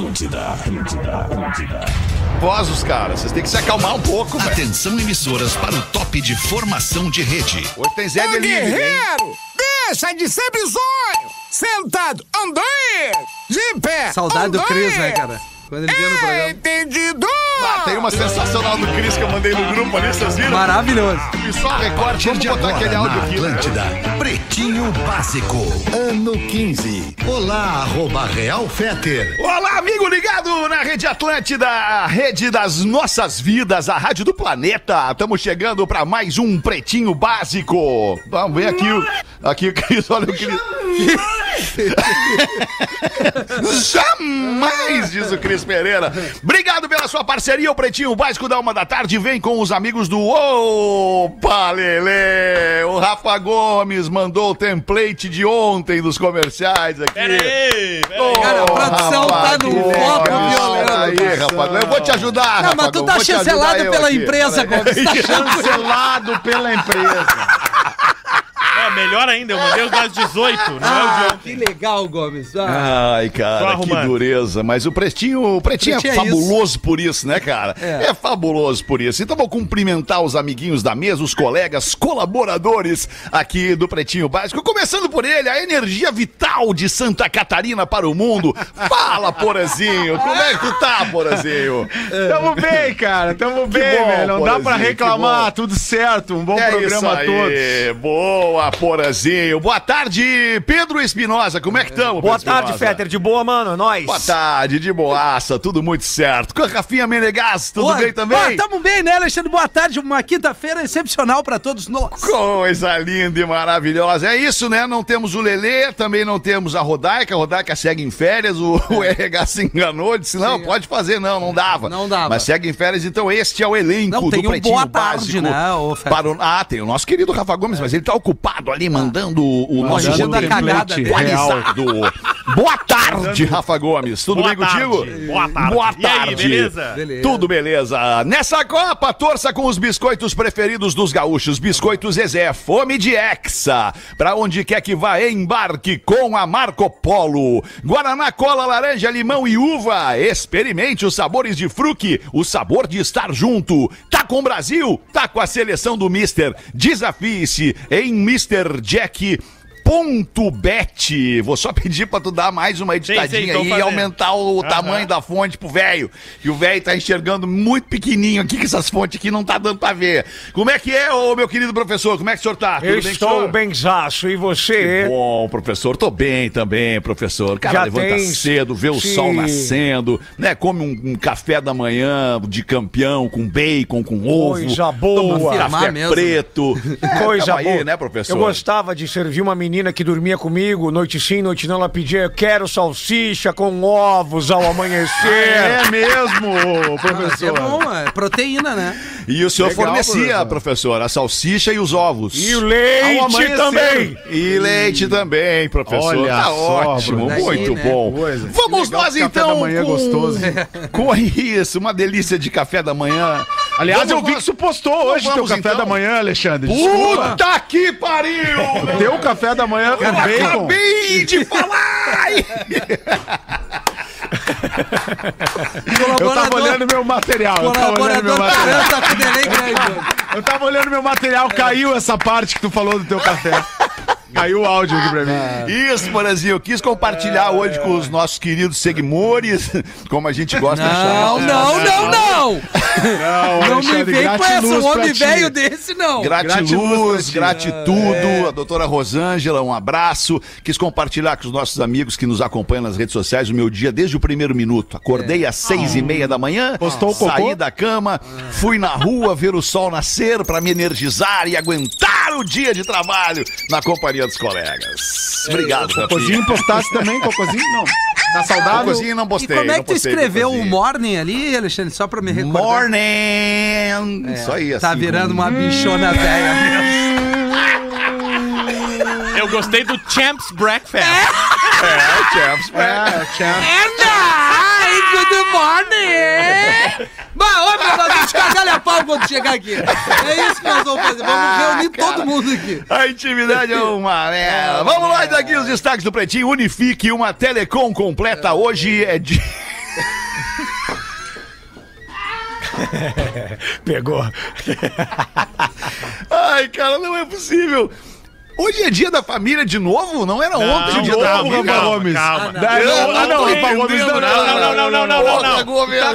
Atlântida, Atlântida, Atlântida. Nervosos, cara. Vocês têm que se acalmar um pouco, velho. Atenção emissoras para o top de formação de rede. Hoje tem Zé Delivery, hein? guerreiro, deixa de ser bizonho. Sentado, andei, de pé. Saudade do. Cris, né, cara? Quando ele veio no programa. Entendido. Ah, tem uma sensacional do Cris que eu mandei no grupo ali, vocês viram? Maravilhoso. E só recorte, vamos botar agora aquele áudio aqui. né? Atlântida. Pretinho Básico. Ano 15. Olá, arroba Real Feter. Olá, amigo ligado na Rede Atlântida, a rede das nossas vidas, a rádio do planeta. Estamos chegando para mais um Pretinho Básico. Vamos ver aqui o, aqui o Cris, olha o Cris. Jamais, diz o Cris Pereira. Obrigado pela sua parceria, o Pretinho Básico da Uma da Tarde vem com os amigos do Opa Lelê. O Rafa Gomes mandou o template de ontem dos comerciais aqui. Pera aí, pera aí. Ô, Cara, a produção rapaz, tá que foco violento. Aí, rapaz, eu vou te ajudar, Não, rapaz. mas tu tá ajudar chancelado pela aqui. empresa, Gomes. Tá Cancelado pela empresa. É, melhor ainda, eu mandei os dados 18, não é o de Ah, ontem. que legal, Gomes. Ah, Ai, cara, que dureza. Mas o Pretinho, o Pretinho, Pretinho é é fabuloso por isso, né, cara? É. É. fabuloso por isso. Então vou cumprimentar os amiguinhos da mesa, os colegas, colaboradores aqui do Pretinho Básico. Começando por ele, a energia vital de Santa Catarina para o mundo. Fala, Porazinho. Como é que tu tá, Porazinho? Tamo bem, cara. Tamo bem, bom, velho. Não dá pra reclamar. Tudo certo. Um bom É programa isso a aí. todos. Boa, Porazinho. Boa tarde, Pedro Espinosa. Como é que estamos, Boa tarde, Fetter. De boa, mano. Nós. Boa tarde, de boaça, tudo muito certo. Com a Rafinha Menegas, tudo Pô, bem também? pô, tamo bem, né, Alexandre? Boa tarde. Uma quinta-feira excepcional pra todos nós. Coisa linda e maravilhosa. É isso, né? Não temos o Lelê, também não temos a Rodaica. A Rodaica segue em férias. O, o RH se enganou, disse: não, pode fazer, não, não dava. Não dava. Mas segue em férias, então este é o elenco Não, do tem um Pretinho boa tarde, Básico. né, para o- Ah, tem o nosso querido Rafa Gomes, mas ele tá ocupado ali mandando o nosso a roteiro cagada dele. atualizado. Boa tarde, Rafa Gomes. Tudo Boa bem contigo? tarde, boa tarde. Boa E aí, tarde. beleza? Beleza. Tudo beleza. Nessa Copa, torça com os biscoitos preferidos dos gaúchos. Biscoitos Zezé, fome de Hexa. Pra onde quer que vá, embarque com a Marco Polo. Guaraná, cola, laranja, limão e uva. Experimente os sabores de fruque, o sabor de estar junto. Tá com o Brasil? Tá com a seleção do Mister. Desafie-se em Mr. Jack. Ponto bet. Vou só pedir pra tu dar mais uma editadinha sim, tô aí e aumentar o Aham. tamanho da fonte pro velho. E o velho tá enxergando muito pequenininho aqui, que essas fontes aqui não tá dando pra ver. Como é que é, ô meu querido professor? Como é que o senhor tá? Eu Tudo bem, estou benzaço. E você? Bom, professor, tô bem também, professor. Cara, Já levanta tem- cedo, vê o Sim. sol nascendo, né? Come um, um café da manhã de campeão com bacon, com ovo. Coisa Toma boa. um Afirmar café mesmo. preto. Coisa Tamo boa. aí, né, professor? Eu gostava de servir uma menina que dormia comigo, noite sim, noite não. Ela pedia, eu quero salsicha com ovos ao amanhecer. É mesmo, É professor. bom, é proteína, né? E o senhor Legal, fornecia, professor. professor, a salsicha e os ovos. E o leite também. E leite também, professor. Olha tá só, ótimo, Bruno. muito né? bom. Coisa. Vamos legal nós esse café então da manhã com... gostoso. com isso, uma delícia de café da manhã. Aliás, Vamos eu vi que tu postou hoje teu vamos, café então. da manhã, Alexandre. Desculpa. Puta que pariu! Teu café da manhã com Eu bacon. acabei de falar! Eu tava olhando meu material. Eu tava olhando meu Colaborador material. tá grande. Eu tava olhando meu material, caiu essa parte que tu falou do teu café. Caiu o áudio aqui pra mim. Isso, Porazinho, eu quis compartilhar hoje com os nossos queridos seguimores, como a gente gosta de Não, chamar. não, não, não! Não, Não me Alexandre, vem com essa, um homem velho desse, não. Gratiluz, Gratiluz gratitudo, a doutora Rosângela, um abraço. Quis compartilhar com os nossos amigos que nos acompanham nas redes sociais o meu dia desde o primeiro minuto. Acordei às seis e meia da manhã, Postou o cocô? saí da cama, fui na rua ver o sol nascer para me energizar e aguentar o dia de trabalho na companhia dos colegas. Obrigado, Cocôzinho postasse também, cocôzinho? Não. Tá saudável? Cocôzinho não E postei. como é não que tu postei escreveu o morning ali, Alexandre? Só pra me recordar. Morning! Isso aí, Tá assim, virando com- uma bichona velha mesmo. Eu gostei do Champs Breakfast. É, Champs. É, tinha... And I, good morning! Bah, ô, meu, nós vamos cagar a pau quando chegar aqui. É isso que nós vamos fazer. Vamos reunir todo mundo aqui. A intimidade é uma merda. Vamos lá, daqui os destaques do Pretinho. Unifique uma telecom completa. Hoje é dia. Pegou. Ai, cara, não é possível. Hoje é dia da família de novo? Não era ontem o dia da novo, família? Rafa Gomes. calma. Não, Eu não, ah, não, tô Rafa Gomes, não, não, não, não, não, não, não.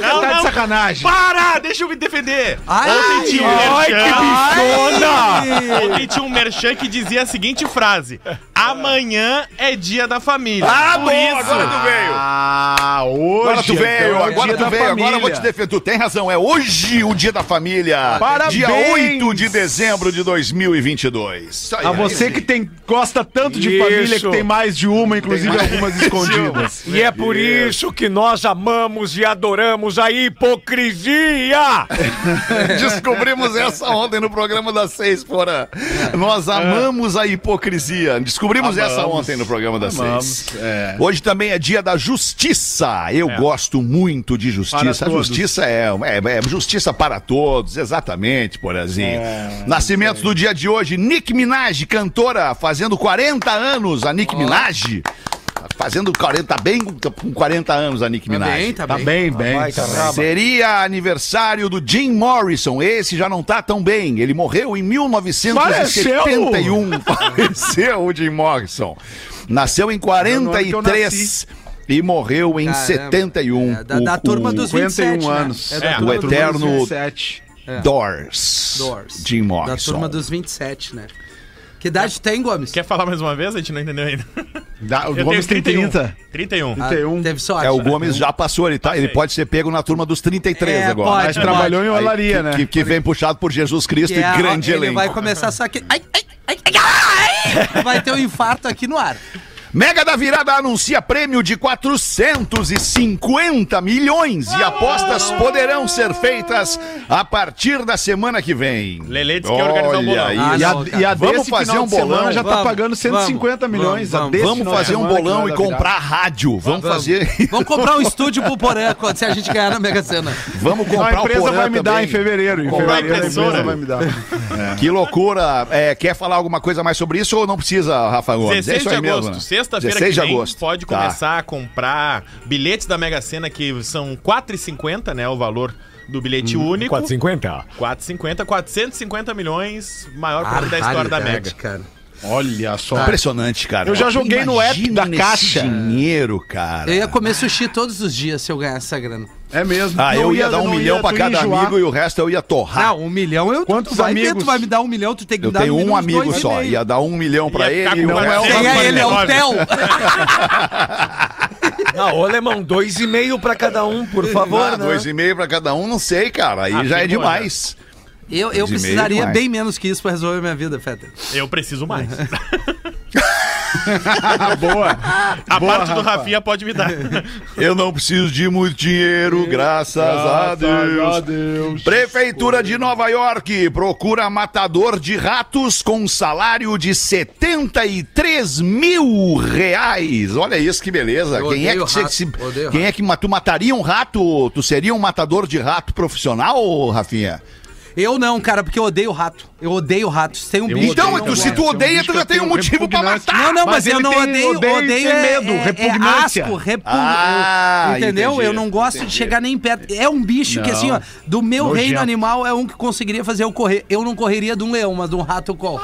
Tá, tá de sacanagem. Para! Deixa eu me defender. Ai, Ontem tinha um Ai, que merchan. bichona! Ontem tinha um merchan que dizia a seguinte frase: Amanhã é dia da família. Ah, Por bom, isso. agora tu veio. Ah, hoje. Agora tu então, veio, é o agora dia tu da veio, agora eu vou te defender. Tu tem razão, é hoje o dia da família. Parabéns. Dia 8 de dezembro de 2022. Isso aí, A você aí. Que tem, gosta tanto de Isso. família, que tem mais de uma, inclusive mais algumas escondidas. E é por isso que nós amamos e adoramos a hipocrisia! Descobrimos essa ontem no programa das seis, fora. Nós amamos a hipocrisia. Descobrimos essa Amamos. ontem no programa das Amamos, seis. é. Hoje também é dia da justiça. Eu gosto muito de justiça. A justiça é, é, é justiça para todos, exatamente, Porazinho. Nascimentos do dia de hoje, Nick Minaj, cantora, fazendo 40 anos, a Nick Minaj. Fazendo 40, tá bem com 40 anos a Nick Tá Minaj. bem, tá Tá bem. bem, bem. Vai, tá braba. Seria aniversário do Jim Morrison. Esse já não tá tão bem. Ele morreu em 1971. Faleceu o Jim Morrison. Nasceu em no ano que eu 43 e morreu em Caramba. 71. É, da- da turma dos 51 27, né? anos. É da É, turma o eterno- 27. Doors. Doors. Jim Da Morrison. turma dos 27, né? Que idade tu tem, Gomes? Quer falar mais uma vez? A gente não entendeu ainda. Dá- o Eu Gomes tem tenho 30. 31. Ah, 31. teve sorte. É, o Gomes já passou, ele, tá, ele pode ser pego na turma dos 33 É, agora. pode, Mas pode. trabalhou em olaria, né? que, que vem puxado por Jesus Cristo Que é, e grande ele elenco. vai começar só que... Ai, ai, ai, ai, ai, vai ter um infarto aqui no ar. Mega da Virada anuncia prêmio de 450 milhões e apostas poderão ser feitas a partir da semana que vem. Lelê disse que ia organizar o bolão. Olha Ah, isso. E a, não, e a Vamos desse fazer final um de semana bolão. já tá Vamos, pagando 150 vamos, milhões. vamos, a desse Vamos fazer um bolão e dar comprar rádio. Vamos fazer. Vamos comprar um estúdio pro Porã quando se a gente ganhar na Mega Sena. Vamos Não, a comprar o empresa vai me dar também. em fevereiro. Em Comprar fevereiro a impressora. empresa vai me dar. Que loucura. É, quer falar alguma coisa mais sobre isso ou não precisa, Rafa Gomes? 16 isso de aí mesmo, agosto, né? Sexta-feira que 16 de vem, agosto. pode Tá. começar a comprar bilhetes da Mega Sena que são R$ 4,50, né, o valor do bilhete único. 450? 450, 450 milhões, maior prêmio da história da Mega. cara. Olha só. Impressionante, cara. Eu já joguei no app Imagina da Caixa. dinheiro, cara. Eu ia comer sushi todos os dias se eu ganhasse essa grana. É mesmo. Ah, Não eu ia dar um não milhão ia cada enjoar. amigo e o resto eu ia torrar. Não, um milhão eu. Quantos tu vai amigos? tu vai me dar um milhão, tu tem que eu dar tenho um uns amigo dois e só. meio. Ia dar um milhão pra Ia ficar ele. Não é o. Quem é ele? É o. Theo. Ah, ô alemão, dois e meio pra cada um, por favor, Ah, né? dois e meio pra cada um, não sei, cara. Aí Ah, já é ficou, demais. Eu, eu e meio precisaria bem menos que isso pra resolver minha vida, Fetter. Eu preciso mais. Boa. A Boa, parte do Rafa. Rafinha pode me dar. Eu não preciso de muito dinheiro, graças, a Deus. a Deus. Prefeitura de Nova York procura matador de ratos com salário de 73 mil reais. Olha isso que beleza. Eu Quem é que, se- odeio quem é que tu mataria um rato? Tu seria um matador de rato profissional, Rafinha? Eu não, cara, porque eu odeio rato. Eu odeio ratos. Tem um bicho. Então, que eu tu, se tu gosto. odeia, tu já tem um motivo pra matar. Não, não, mas, Mas eu não tem- odeio, odeio odeio, tem é, medo, é, repugnância. É asco, Ah, eu- entendeu? entendi, eu não gosto de chegar nem perto. É um bicho que Não. assim, ó, do meu Nojento. reino animal é um que conseguiria fazer eu correr. Eu não correria de um leão, mas de um rato eu corro.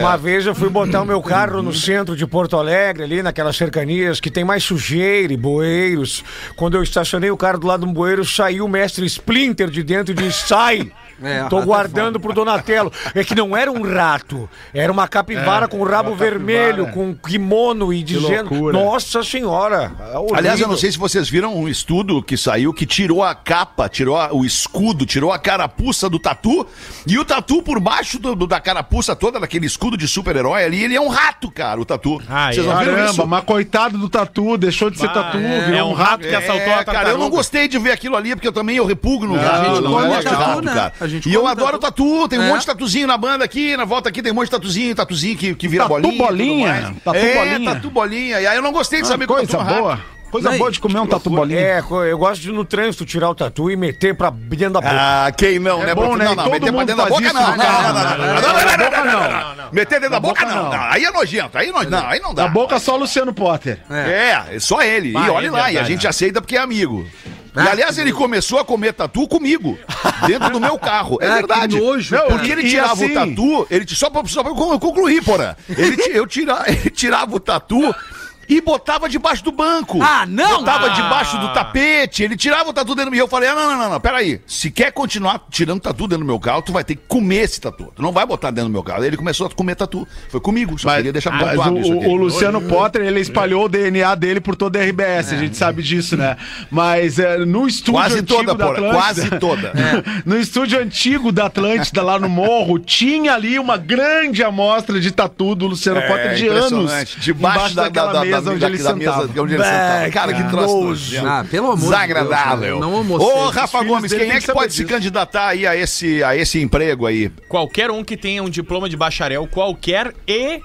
Uma vez eu fui botar o meu carro no centro de Porto Alegre, ali naquelas cercanias que tem mais sujeira e bueiros. Quando eu estacionei o carro do lado de um bueiro, saiu o mestre Splinter de dentro e disse: sai! É, Tô é guardando pro Donatello. É que não era um rato, era uma capivara com rabo uma vermelho, com kimono e dizendo. Nossa senhora! é horrível." Aliás, eu não sei se vocês viram um estudo que saiu que tirou a capa, tirou a- o escudo, tirou a carapuça do tatu. E o tatu por baixo do- do- da carapuça toda, daquele escudo de super-herói ali, ele é um rato, cara, o tatu. Ah, Vocês é? não viram Caramba, isso? mas coitado do tatu, deixou de ser tatu, é, é um rato que assaltou a É, cara, eu não gostei de ver aquilo ali, porque eu também eu repugno o Não, rato. a gente Eu não come gosto de rato, cara. A gente e eu adoro tatu, tatu tem um é. monte de tatuzinho na banda aqui, na volta aqui tem um monte de tatuzinho, tatuzinho que, que vira tatu bolinha. Bolinha. Tatu é, bolinha. Tatu bolinha. E aí eu não gostei de ah, coisa boa. Rápido. Coisa boa de comer um tatu bolinho. É, eu gosto de no trânsito tirar o tatu e meter pra dentro da boca. Ah, quem não, é né? Bom, né? Não, não, meter pra dentro da boca não. Não, não, Meter dentro da boca não. Aí é nojento, aí não, aí não dá. Da boca só o Luciano Potter. É, só ele. E olha lá, e a gente aceita porque é amigo. E aliás, ele começou a comer tatu comigo, dentro do meu carro. É Ah, verdade. nojo, Não, porque ele tirava assim- o tatu, ele, só, pra, só pra eu concluir, porra. Ele, eu tira, ele tirava o tatu. E botava debaixo do banco. Ah, não! Botava Ah. debaixo do tapete. Ele tirava o tatu dentro do meu. E eu falei: ah, não, não, não, não, peraí. Se quer continuar tirando tatu dentro do meu carro, tu vai ter que comer esse tatu. Tu não vai botar dentro do meu carro. Aí ele começou a comer tatu. Foi comigo. Só queria deixar Mas pontuado o, isso aqui. o- Luciano Potter, ele espalhou o DNA dele por toda a RBS, a gente sabe disso, né? Mas é, no estúdio Quase antigo toda, da porra. Atlântida, Quase toda. no estúdio antigo da Atlântida, lá no Morro, tinha ali uma grande amostra de tatu do Luciano Potter de anos. É, impressionante. Debaixo da, da, daquela da, mesa da, onde ele sentava. mesa onde ele sentava. Cara, que troço. Ah, pelo amor de Desagradável. Não almocei. Ô, Rafa Gomes, quem é que pode se candidatar aí a esse, a esse emprego aí? Qualquer um que tenha um diploma de bacharel qualquer e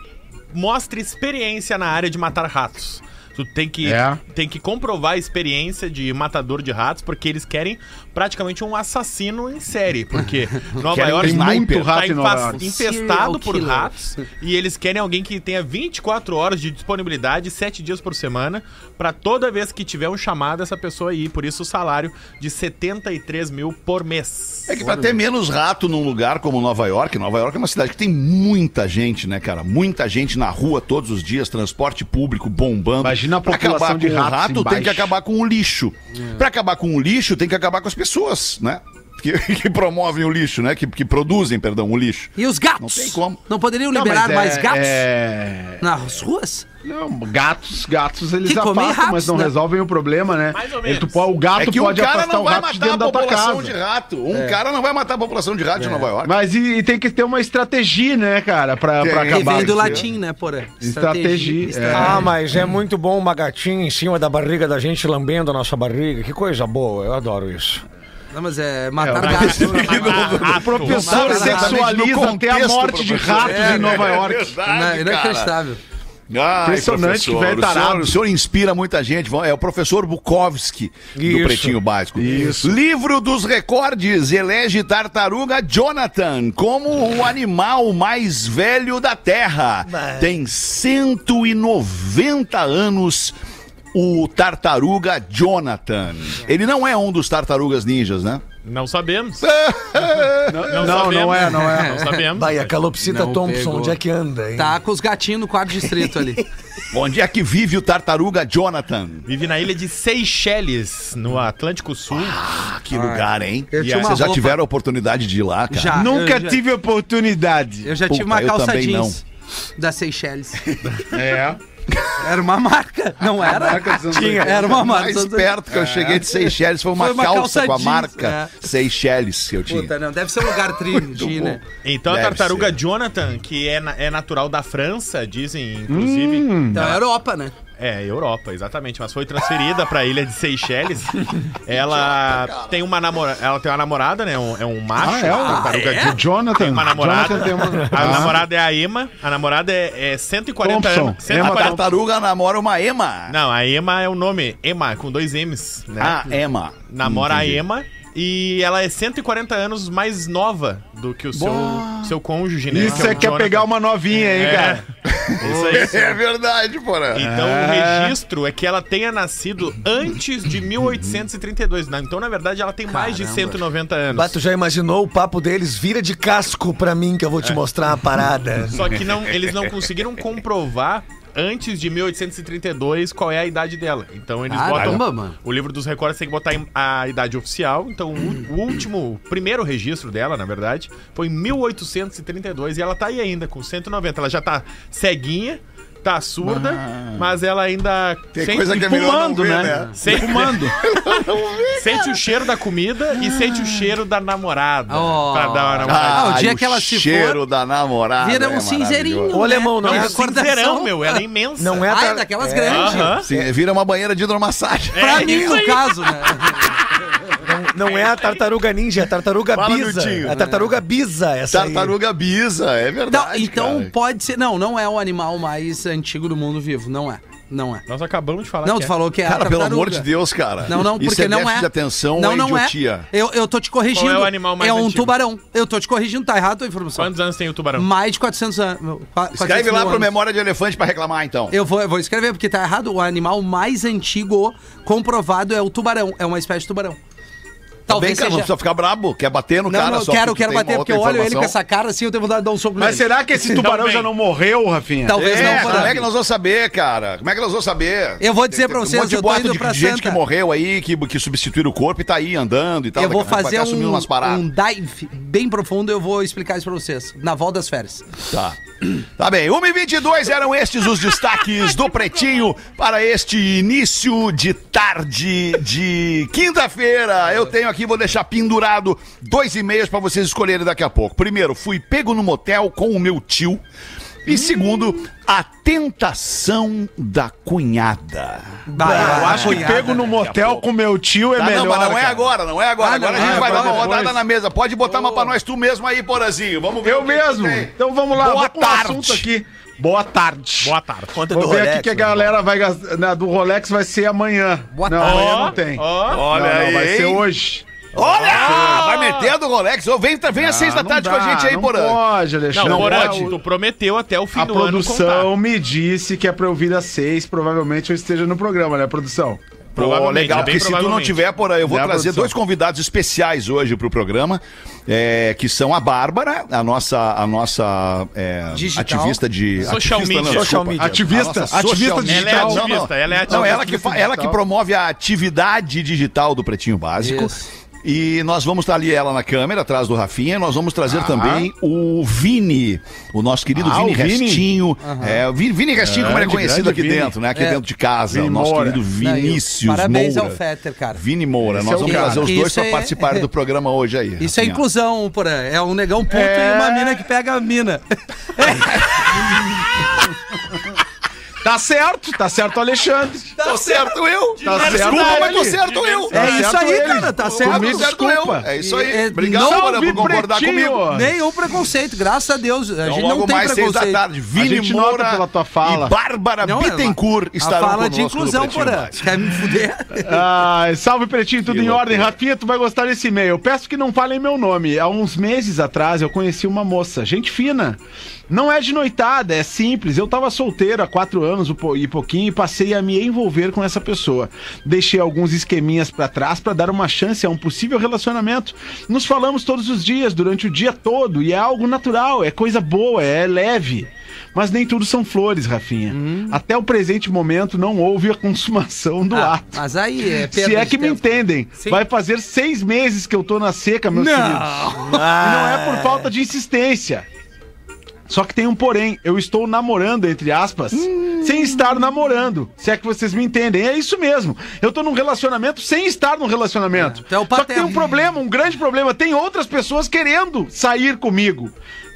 mostre experiência na área de matar ratos. Tu tem que, É. tem que comprovar a experiência de matador de ratos, porque eles querem praticamente um assassino em série. Porque Nova York sniper. muito rato tá em Nova infas- York. infestado por killer. ratos e eles querem alguém que tenha 24 horas de disponibilidade, 7 dias por semana, pra toda vez que tiver um chamado, essa pessoa ir. Por isso o salário de 73 mil por mês. É que pra ter menos rato num lugar como Nova York, Nova York é uma cidade que tem muita gente, né, cara? Muita gente na rua todos os dias, transporte público bombando. Imagina a Pra população acabar de com o ratos rato, tem que acabar com o lixo. Pra acabar com o lixo, tem que acabar com as pessoas, né? Que, que promovem o lixo, né? Que, que produzem, perdão, o lixo. E os gatos? Não tem como. Não poderiam Não, liberar mas é- mais gatos É... nas ruas? Não, gatos, gatos eles afastam, mas ratos, não né? resolvem o problema, né? Mais ou Ele- menos. tu pode- o gato É que um pode cara afastar não o vai rato de matar a dentro da tua população casa. de rato. Um cara não vai matar a população de rato de Nova York. Mas e, e tem que ter uma estratégia, né, cara, pra, pra acabar. vem do latim, né, porra? Estratégia, é. Ah, mas é muito bom uma gatinha em cima da barriga da gente lambendo a nossa barriga. Que coisa boa, eu adoro isso. Não, mas é matar É, gatos. O professor Matar sexualiza até a morte de ratos É, em Nova é York. verdade, Não, cara. inacreditável. Ai, Impressionante, que velho o senhor, tarado. o senhor inspira muita gente. É o professor Bukowski do Isso. Pretinho Básico. Isso. Livro dos recordes elege tartaruga Jonathan como o animal mais velho da Terra. Tem 190 anos. O tartaruga Jonathan. Ele não é um dos tartarugas ninjas, né? Não sabemos. Não, não, não é, não é. Não sabemos. Vai, a calopsita Não Thompson, pegou. onde é que anda, hein? Tá com os gatinhos no quarto distrito ali. Onde é que vive o tartaruga Jonathan? Vive na ilha de Seychelles, no Atlântico Sul. Ah, que lugar, hein? Uma Vocês já roupa- tiveram a oportunidade de ir lá, cara? Já. Nunca eu já- tive oportunidade. Eu já Puta, tive uma calça jeans da Seychelles. É. Era uma marca, não era? Tinha. Era uma marca. mais perto que eu cheguei de Seychelles foi uma, Foi uma calça, calça com a marca Seychelles que eu tinha. Puta, não, deve ser um lugar tri, de, né? Então Deve a tartaruga ser. Jonathan, que é, na- é natural da França, dizem, inclusive. Então é Europa, né? É, Europa, exatamente. Mas foi transferida pra ilha de Seychelles. Ela tem uma namorada. Ela tem uma namorada, né? Um- é um macho. Ah, é? a tartaruga O Jonathan. Tem uma namorada. Jonathan tem uma... A Ah. namorada é a Emma. A namorada é, é 140 Thompson. anos. A Emma 140... tartaruga namora uma Ema. Não, a Emma é o nome. Emma, com dois M's. Né? Ah, Ema. Namora Entendi. a Emma. E ela é 140 anos mais nova do que o seu, seu cônjuge, né? Isso que é o quer Jonathan. pegar uma novinha, hein, É. cara? Isso aí. É verdade, porra. Então É. o registro é que ela tenha nascido antes de 1832. né? Então, na verdade, ela tem mais de 190 anos. Bato já imaginou o papo deles? Vira de casco pra mim que eu vou te mostrar a parada. Só que não, eles não conseguiram comprovar antes de 1832 qual é a idade dela. Então eles Caramba, botam. mano. O livro dos recordes tem que botar a idade oficial. Então o, o último, o primeiro registro dela, na verdade, foi em 1832 e ela tá aí ainda com 190. Ela já tá ceguinha. Tá surda, mas ela ainda Tem sente- coisa que é não Fumando, ver, né? né? Sente, sente o cheiro da comida e sente o cheiro da namorada. Oh. Pra dar uma namorada. Ah, o Ai, dia que ela se cheiro da namorada. Vira é um cinzeirinho. maravilhoso. Ô, alemão, não né? é recordação. Sincerão, meu, ela é imensa. Não é Ah, tar- é daquelas grandes. Aham. Sim, vira uma banheira de hidromassagem. Pra mim, no caso, né? Não é a tartaruga ninja, é a tartaruga Fala, bisa. Miltinho. É a tartaruga bisa, essa aí. Tartaruga bisa, é verdade. então cara. pode ser. Não, não é o animal mais antigo do mundo vivo, não é. Não é. Nós acabamos de falar Não, que tu é. falou que é a Cara, pelo amor de Deus, cara. Não, não, Isso porque é não é. de atenção não, ou não idiotia? é. Eu, eu tô te corrigindo. Qual é o animal mais É um antigo? tubarão. Eu tô te corrigindo, tá errado a tua informação. Quantos anos tem o tubarão? Mais de 400 anos. Escreve lá pro Memória de Elefante pra reclamar, então. Eu vou, eu vou escrever, porque tá errado. O animal mais antigo comprovado é o tubarão. É uma espécie de tubarão. Tá bem, cara, não precisa ficar brabo. Quer bater no Não, cara não, só quero, quero bater, porque eu olho ele com essa cara assim, eu tenho vontade de dar um soco Mas nele. será que esse tubarão já não morreu, Rafinha? Talvez É, não, como é que nós vamos saber, cara? Como é que nós vamos saber? Eu vou dizer Tem- pra vocês, um monte de eu tô indo de pra gente Santa. que morreu aí, que, que substituíram o corpo e tá aí andando e tal. Eu vou fazer assumindo um, um dive bem profundo, eu vou explicar isso pra vocês. Na volta das férias. Tá. Tá bem, 1 e 22 eram estes os destaques do Pretinho para este início de tarde de quinta-feira. Eu tenho aqui, vou deixar pendurado dois e-mails para vocês escolherem daqui a pouco. Primeiro, fui pego no motel com o meu tio. E segundo, a tentação da cunhada. Eu acho que pego no motel com meu tio é Tá, melhor. não, mas não é cara. agora, não é agora. Ah, agora não, a gente é vai dar uma rodada depois. na mesa. Pode botar uma pra nós tu mesmo aí, Porazinho. Vamos ver. Eu mesmo. Então vamos lá, Boa vou com um tarde. assunto aqui. Boa tarde. Boa tarde. Conta Vou do ver Rolex, aqui que a né? galera vai gastar. na- do Rolex vai ser amanhã. Boa não, tarde. amanhã não tem. ó. Olha não, não, aí. vai ser hoje. Olha! Vai metendo o Rolex. Ô, Vem, vem às seis da Ah, não tarde dá, com a gente aí, não Porã. Pode, Alexandre. Não, Não Porã, pode. tu prometeu até o fim A do ano produção me disse que é pra eu vir às seis. Provavelmente eu esteja no programa, né, produção? Provavelmente, legal, é bem porque se tu não tiver, Porã, eu vou Né, trazer dois convidados especiais hoje pro programa, é, que são a Bárbara, a nossa, a nossa é, Digital. ativista de... Social ativista, media. desculpa. Social media. Ativista? A nossa Ativista social media. Ela é digital. ativista, ela é Não, ativista ela que, ela que promove a atividade digital do Pretinho Básico. Isso. E nós vamos estar ali ela na câmera, atrás do Rafinha. Nós vamos trazer Ah. também o Vini, o nosso querido Ah, Vini Vini? Restinho. É, o Vini, Vini Restinho, como ele é conhecido aqui Vini. dentro, né? Aqui É. dentro de casa. Vini o nosso Moura. querido Vinícius Parabéns Moura. ao Fetter, cara. Vini Moura. Esse Nós é vamos trazer os dois para é- participar do programa hoje aí. Isso é Rafinha. inclusão, porra. É um negão puto É. e uma mina que pega a mina. Tá certo, tá certo, Alexandre. Tô certo eu. Tá certo Desculpa, mas tô certo eu. É isso certo aí, ele. cara, tá certo. Comigo, certo desculpa. eu. É isso aí. É, Obrigado, não- por concordar Pretinho. comigo. Nenhum preconceito, graças a Deus. A Então, gente logo não tem mais seis preconceito. da tarde, Vini Moura pela tua fala. e Bárbara Não, é Bittencourt a estarão fala de inclusão. Básico. Quer me fuder? Ai, salve Pretinho, tudo Que em ordem. loucura. Rafinha, tu vai gostar desse e-mail. Peço que não falem meu nome. Há uns meses atrás eu conheci uma moça, gente fina. Não é de noitada, é simples. Eu tava solteiro há quatro anos e pouquinho e passei a me envolver com essa pessoa. Deixei alguns esqueminhas pra trás pra dar uma chance a um possível relacionamento. Nos falamos todos os dias, durante o dia todo, e é algo natural, é coisa boa, é leve. Mas nem tudo são flores, Rafinha. Até o presente momento não houve a consumação do Ah, ato. mas aí é Se é que me tempo. entendem. Sim. Vai fazer seis meses que eu tô na seca, meus Não. queridos. E não é por falta de insistência. Só que tem um porém, eu estou namorando, entre aspas, sem estar namorando. Se é que vocês me entendem. É isso mesmo. Eu tô num relacionamento sem estar num relacionamento. É, tu é Só que tem um problema, um grande problema. Tem outras pessoas querendo sair comigo.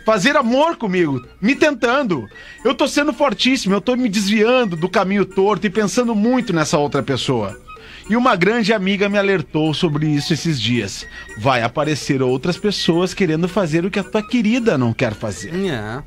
Fazer amor comigo, me tentando. Eu tô sendo fortíssimo, eu tô me desviando do caminho torto e pensando muito nessa outra pessoa. E uma grande amiga me alertou sobre isso esses dias. Vai aparecer outras pessoas querendo fazer o que a tua querida não quer fazer. É.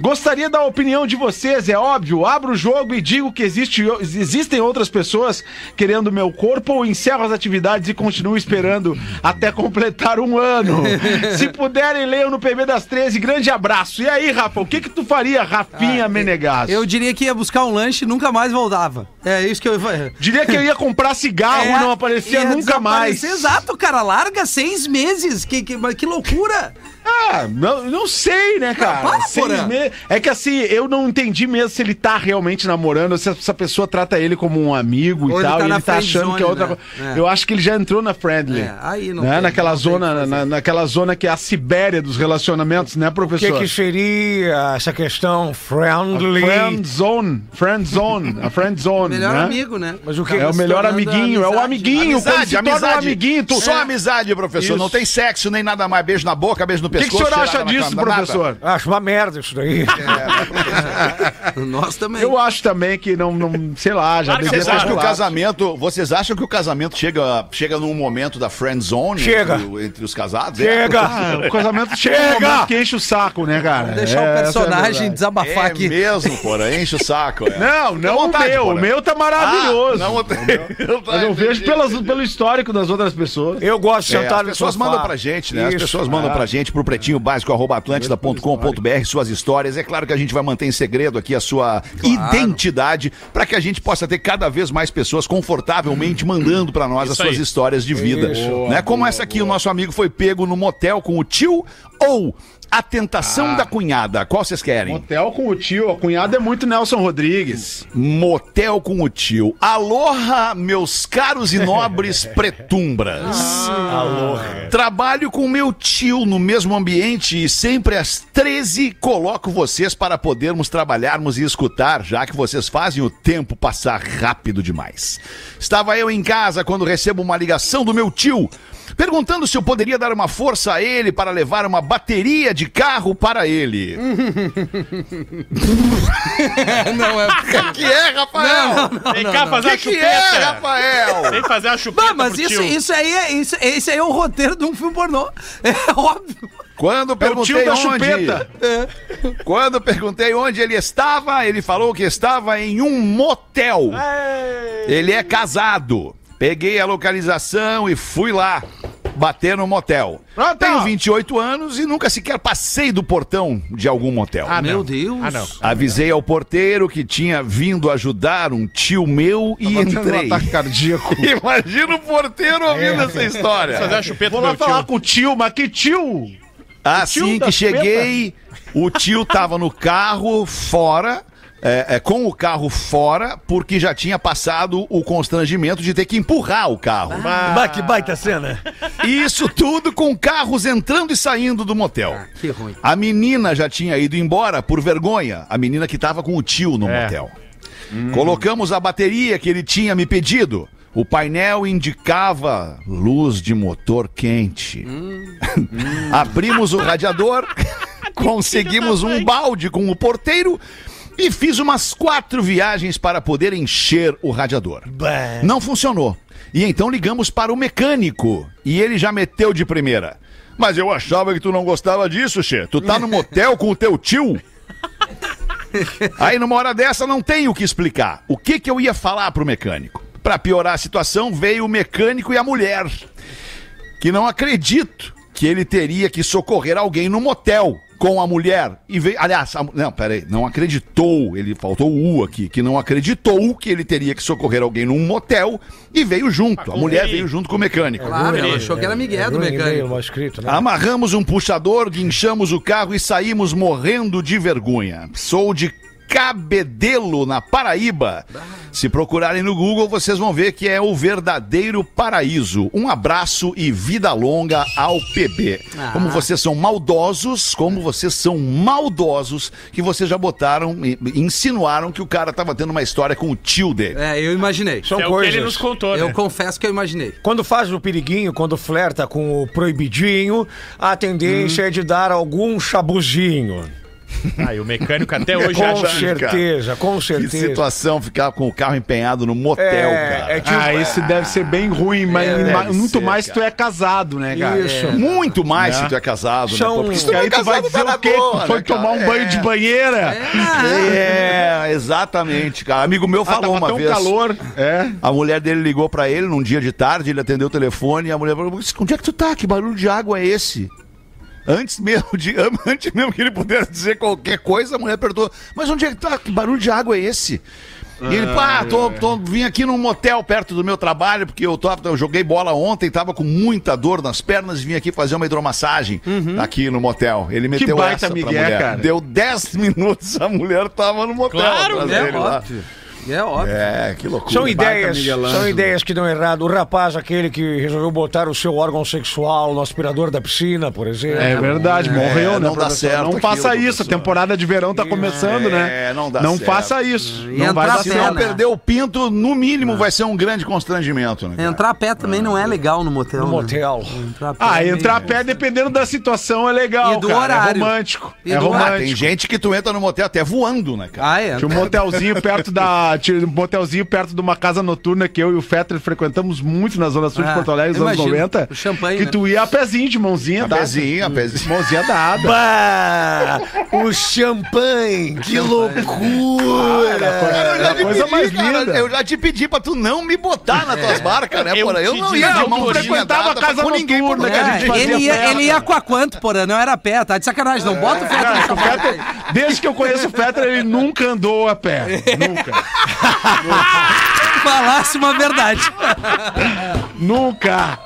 Gostaria da opinião de vocês, é óbvio. Abro o jogo e digo que existe, existem outras pessoas querendo meu corpo ou encerro as atividades e continuo esperando até completar um ano. Se puderem, leiam no PB das 13. Grande abraço. E aí, Rafa, o que que tu faria, Rafinha Menegasso? Eu diria que ia buscar um lanche e nunca mais voltava. É isso que eu ia Diria que eu ia comprar cigarro e não aparecia ia nunca mais. Exato, cara. Larga seis meses. Que, que, que loucura. Ah, não, não sei, né, cara? para, Seis me- É que assim, eu não entendi mesmo se ele tá realmente namorando, ou se essa pessoa trata ele como um amigo Ou e ele tal, tá e ele tá friend achando que é zone, outra né? coisa. É. Eu acho que ele já entrou na friendly. É, aí não né? tem- naquela não zona, na, naquela zona que é a Sibéria dos relacionamentos, né, O que, professor? que seria essa questão A friendly? friend zone, friend zone, a friend zone, Melhor né? amigo, né? Mas o que- É o melhor amiguinho, é o amizade. amiguinho, quando Amizade, se torna um amizade. amiguinho, tu Só amizade, professor. Isso. Não tem sexo nem nada mais. Beijo na boca, beijo no que que o pescoço. senhor acha disso, professor? Acho uma merda isso daí. Nós também. Eu acho também que não, não sei lá, já devia Vocês acham que o claro. casamento, vocês acham que o casamento chega, chega num momento da friend zone Chega. Entre, o- entre os casados? Chega! Ah, o casamento chega um Chega! momento que enche o saco, né, cara? Deixar É, o é personagem verdade. desabafar É aqui. mesmo, porra, enche o saco. é. Não, não o meu. porra. O meu tá maravilhoso. Ah, não, eu, Mas eu vejo pelas, pelo histórico das outras pessoas. Eu gosto de É, sentar as no pessoas mandam pra gente, né? As pessoas mandam pra gente pro pretinho básico arroba atlântida.com.br suas histórias. É claro que a gente vai manter em segredo aqui a sua identidade para que a gente possa ter cada vez mais pessoas confortavelmente mandando pra nós as Isso suas aí. histórias de vida. Isso. né? Como essa aqui, o nosso amigo foi pego no motel com o tio ou a tentação da cunhada. Qual vocês querem? Motel com o tio, a cunhada é muito Nelson Rodrigues. Motel com o tio. Aloha, meus caros e nobres pretumbras. Aloha. Trabalho com meu tio no mesmo ambiente e sempre às 13 coloco vocês para podermos trabalharmos e escutar, já que vocês fazem o tempo passar rápido demais. Estava eu em casa quando recebo uma ligação do meu tio. Perguntando se eu poderia dar uma força a ele para levar uma bateria de carro para ele. Não, é. O que é, Rafael? Vem cá fazer a O que, que é, chupeta. Rafael? Vem fazer a chupeta Bah, mas pro isso, tio. isso aí é. Isso, esse aí é o roteiro de um filme pornô. É óbvio. Quando É o perguntei tio da onde, chupeta. quando perguntei onde ele estava, ele falou que estava em um motel. Ele é casado. Peguei a localização e fui lá bater no motel. Ah, tá. Tenho 28 anos e nunca sequer passei do portão de algum motel. Ah, não. Meu Deus. Ah, não. Avisei ao porteiro que tinha vindo ajudar um tio meu e Tava tendo um entrei. ataque cardíaco. Imagina o porteiro ouvindo essa história. Fazer a chupeta Vou lá meu falar tio. com o tio, mas que tio? Assim tio que da cheguei, o tio tava no carro fora. É, é, com o carro fora, porque já tinha passado o constrangimento de ter que empurrar o carro. Bah, que baita cena. Isso tudo com carros entrando e saindo do motel. Que ruim. A menina já tinha ido embora por vergonha, a menina que tava com o tio no É. motel. Colocamos a bateria que ele tinha me pedido. O painel indicava luz de motor quente. Abrimos o radiador, conseguimos um balde com o porteiro e fiz umas quatro viagens para poder encher o radiador. Não funcionou. E então ligamos para o mecânico e ele já meteu de primeira. Mas eu achava que tu não gostava disso, Che. Tu tá no motel com o teu tio? Aí numa hora dessa não tem o que explicar. O que que eu ia falar pro mecânico? Pra piorar a situação, veio o mecânico e a mulher. Que não acredito que ele teria que socorrer alguém no motel com a mulher. E veio, aliás, a- não, peraí, não acreditou, ele faltou o U aqui, que não acreditou que ele teria que socorrer alguém num motel e veio junto. A mulher veio junto com o mecânico. Claro, ela achou que era Miguel do Ruim e-mail mecânico. mal escrito, né? Amarramos um puxador, guinchamos o carro e saímos morrendo de vergonha. Sou de Cabedelo, na Paraíba. Se procurarem no Google, vocês vão ver que é o verdadeiro paraíso. Um abraço e vida longa ao PB. Como vocês são maldosos, como vocês são maldosos, que vocês já botaram, e- insinuaram que o cara tava tendo uma história com o tio dele. É, eu imaginei. São É o que coisas. ele nos contou, Eu né? confesso que eu imaginei. Quando faz o periguinho, quando flerta com o proibidinho, a tendência é de dar algum chabuzinho. Ah, e o mecânico até hoje Com acha... certeza, com Que certeza. situação ficar com o carro empenhado no motel, É, cara. é tipo- Ah, esse deve ser bem ruim, mas ma- muito ser, mais se tu é casado, né, cara? Isso. Muito mais se tu é casado, São- né? Porque se Porque aí não é tu vai dizer tá o quê? boa, Tu foi né, cara? tomar um banho de banheira? É, exatamente, cara. Amigo meu Ah, falou tava uma tão vez. calor. É. A mulher dele ligou pra ele num dia de tarde, ele atendeu o telefone e a mulher falou: Onde é que tu tá? Que barulho de água é esse? Antes mesmo, de, antes mesmo que ele pudesse dizer qualquer coisa, a mulher perguntou: Mas onde é que tá? Que barulho de água é esse? E ele, pá, tô, tô, vim aqui num motel perto do meu trabalho, porque eu, tô, eu joguei bola ontem, tava com muita dor nas pernas e vim aqui fazer uma hidromassagem aqui no motel. Ele meteu baita essa migué, mulher. cara. Deu 10 minutos, a mulher tava no motel Claro, atrás É dele lá. É óbvio. É, que loucura. São ideias, são ideias que dão errado. O rapaz, aquele que resolveu botar o seu órgão sexual no aspirador da piscina, por exemplo. É verdade, morreu, né, não dá certo Não faça aquilo, isso, a professor. temporada de verão tá começando, né? É, não dá Não certo. faça isso. E não vai dar Se pé, não certo. né? perder o pinto, no mínimo vai ser um grande constrangimento, né? cara? Entrar a pé também não é legal no motel. No né? motel. Entrar a pé Ah, é entrar a pé, dependendo da situação, é legal, E do cara. horário. É romântico. E é Ah, romântico. tem gente que tu entra no motel até voando, né, cara? Ah, é. Tinha um motelzinho perto da. Tinha um motelzinho perto de uma casa noturna que eu e o Fetter frequentamos muito na Zona Sul de Ah, Porto Alegre, nos anos imagino. 90. O champanhe, Que né? tu ia a pezinho, de mãozinha A dada. pezinho, a pezinho. Mãozinha dada. Bah, o champanhe, que loucura! Cara, eu já a te coisa pedi, mais cara, linda. eu já te pedi pra tu não me botar nas tuas barcas, né, Eu porra? Eu não ia de não, frequentava a casa com ninguém por noturna, que a É, gente fazia ele, ia, ele ia com a quanto, porra? Não era a pé, tá de sacanagem. Não bota o Fetter Desde que eu conheço o Fetter, ele nunca andou a pé. Nunca. Falasse uma verdade. Nunca.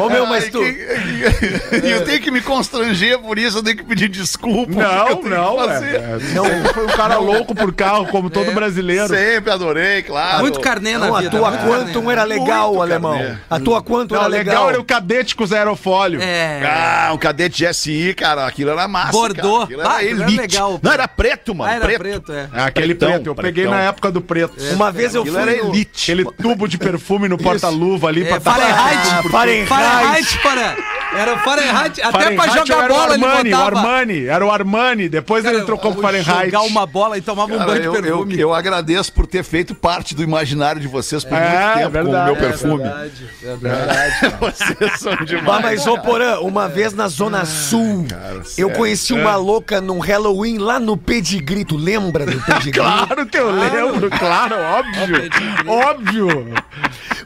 Ô meu, mas tu. eu tenho que me constranger por isso, eu tenho que pedir desculpa. Não, não. É, é, não foi um cara louco por carro, como todo brasileiro. Sempre adorei, claro. Muito carnê na Não, a vida. tua muito Quantum era legal, Muito alemão. carnê. A tua Quantum Não, era legal legal. era o cadete com os aerofólio. É. Ah, um cadete GSI, cara, aquilo era massa. Bordô. Cara. Aquilo Ah, era legal. Não, era preto, mano. Ah, era preto. preto, é. É, aquele Pretão, preto. Eu peguei pretão. na época do preto. Uma vez eu fui. era elite. Aquele tubo de perfume no porta-luva ali É, pra Fahrenheit. Ah, Fahrenheit. Fahrenheit, para. Era Fahrenheit. Até pra Fahrenheit jogar era o bola ele Armani, o botava. Armani, era o Armani. Depois ele trocou pro Fahrenheit. Jogar uma bola e tomava um Cara, banho de eu, eu, perfume. eu agradeço por ter feito parte do imaginário de vocês por É, muito tempo verdade. com o meu É perfume. Verdade, verdade. Vocês são demais. Bah, mas, ô Porã, uma vez na Zona Sul, eu sério. conheci uma louca num Halloween lá no Pedigree. Tu lembra do Pedigree? Claro que eu lembro, claro, óbvio. óbvio.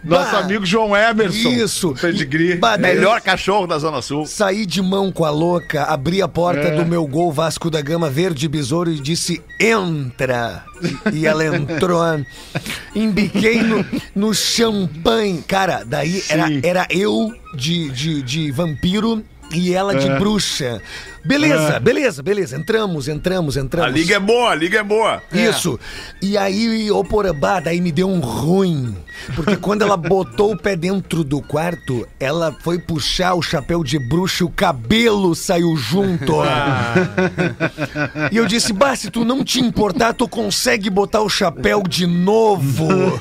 Nosso Bah, amigo João Emerson. Isso. Pedigree. Bah, Melhor cachorro da Zona Sul. Saí de mão com a louca, abri a porta É. do meu gol Vasco da Gama verde besouro e disse: entra. E ela entrou. Embiquei no, no champanhe. Cara, daí era, era eu de, de, de vampiro e ela de É. bruxa. Beleza, beleza, beleza. Entramos, entramos, entramos. A liga é boa, a liga é boa. Isso. E aí, ô Porambá, daí me deu um ruim. Porque quando ela botou o pé dentro do quarto, ela foi puxar o chapéu de bruxa e o cabelo saiu junto. e eu disse, bah, se tu não te importar, tu consegue botar o chapéu de novo.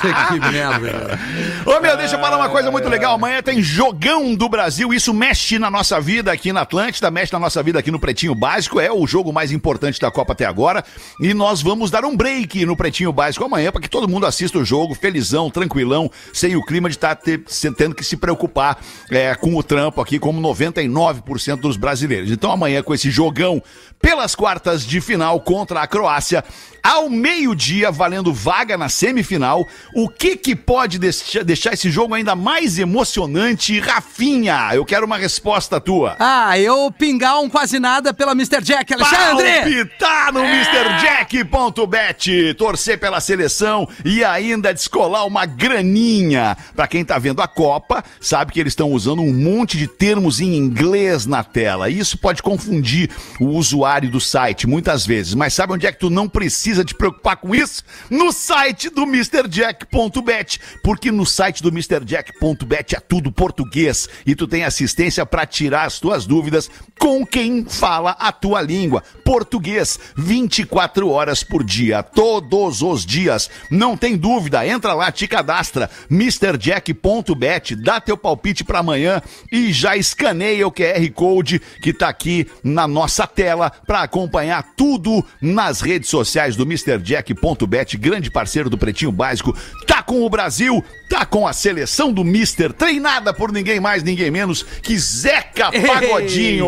que merda. Ô meu, deixa eu falar uma coisa muito legal. Amanhã tem Jogão do Brasil. Isso mexe na nossa vida aqui na Atlântida, mexe na nossa vida aqui no Pretinho Básico. É o jogo mais importante da Copa até agora. E nós vamos dar um break no Pretinho Básico amanhã para que todo mundo assista o jogo felizão, tranquilão, sem o clima de estar tendo que se preocupar é, com o trampo aqui, como 99% dos brasileiros. Então amanhã com esse jogão pelas quartas de final contra a Croácia, ao meio-dia, valendo vaga na semifinal. O que que pode deixar, esse jogo ainda mais emocionante? Rafinha, eu quero uma resposta tua. Ah, eu pingar um quase nada pela Mr. Jack, Alexandre! Palpitar no MrJack.bet, torcer pela seleção e ainda descolar uma graninha. Pra quem tá vendo a Copa, sabe que eles estão usando um monte de termos em inglês na tela. Isso pode confundir o usuário do site muitas vezes. Mas sabe onde é que tu não precisa te preocupar com isso? No site do MrJack.bet, porque no site do MrJack.bet é tudo português e tu tem assistência pra tirar as tuas dúvidas com quem fala a tua língua. Português, 24 horas por dia, todos os dias. Não tem dúvida, entra lá, te cadastra, MrJack.bet, dá teu palpite pra amanhã e já escaneia o QR Code que tá aqui na nossa tela pra acompanhar tudo nas redes sociais do MrJack.bet, grande parceiro do Pretinho Básico. Tá com o Brasil, tá com a seleção do Mister, treinada por ninguém mais, ninguém menos que Zeca Pagodinho.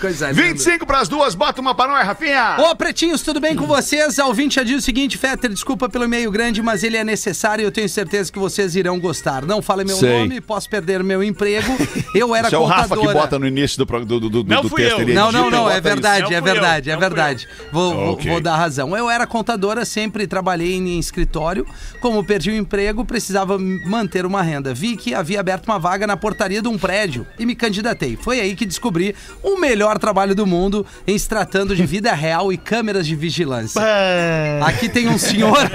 Coisa linda. 25 pras duas, bota uma pra nós, Rafinha. Ô, pretinhos, tudo bem com vocês? A ouvinte já diz o seguinte, Fetter, desculpa pelo e-mail grande, mas ele é necessário e eu tenho certeza que vocês irão gostar. Não fale meu Sei. nome, posso perder meu emprego. Eu era Isso é o Rafa que bota no início do, do, do, do, Não do fui texto. ele Não, não, não, é verdade, é eu, verdade, é verdade. Vou, vou- Ok. vou dar razão. Eu era contadora, sempre trabalhei em escritório. Como perdi o emprego, precisava manter uma renda. Vi que havia aberto uma vaga na portaria de um prédio e me candidatei. Foi aí que descobri o melhor trabalho do mundo em se tratando de vida real e câmeras de vigilância. Aqui tem um senhor.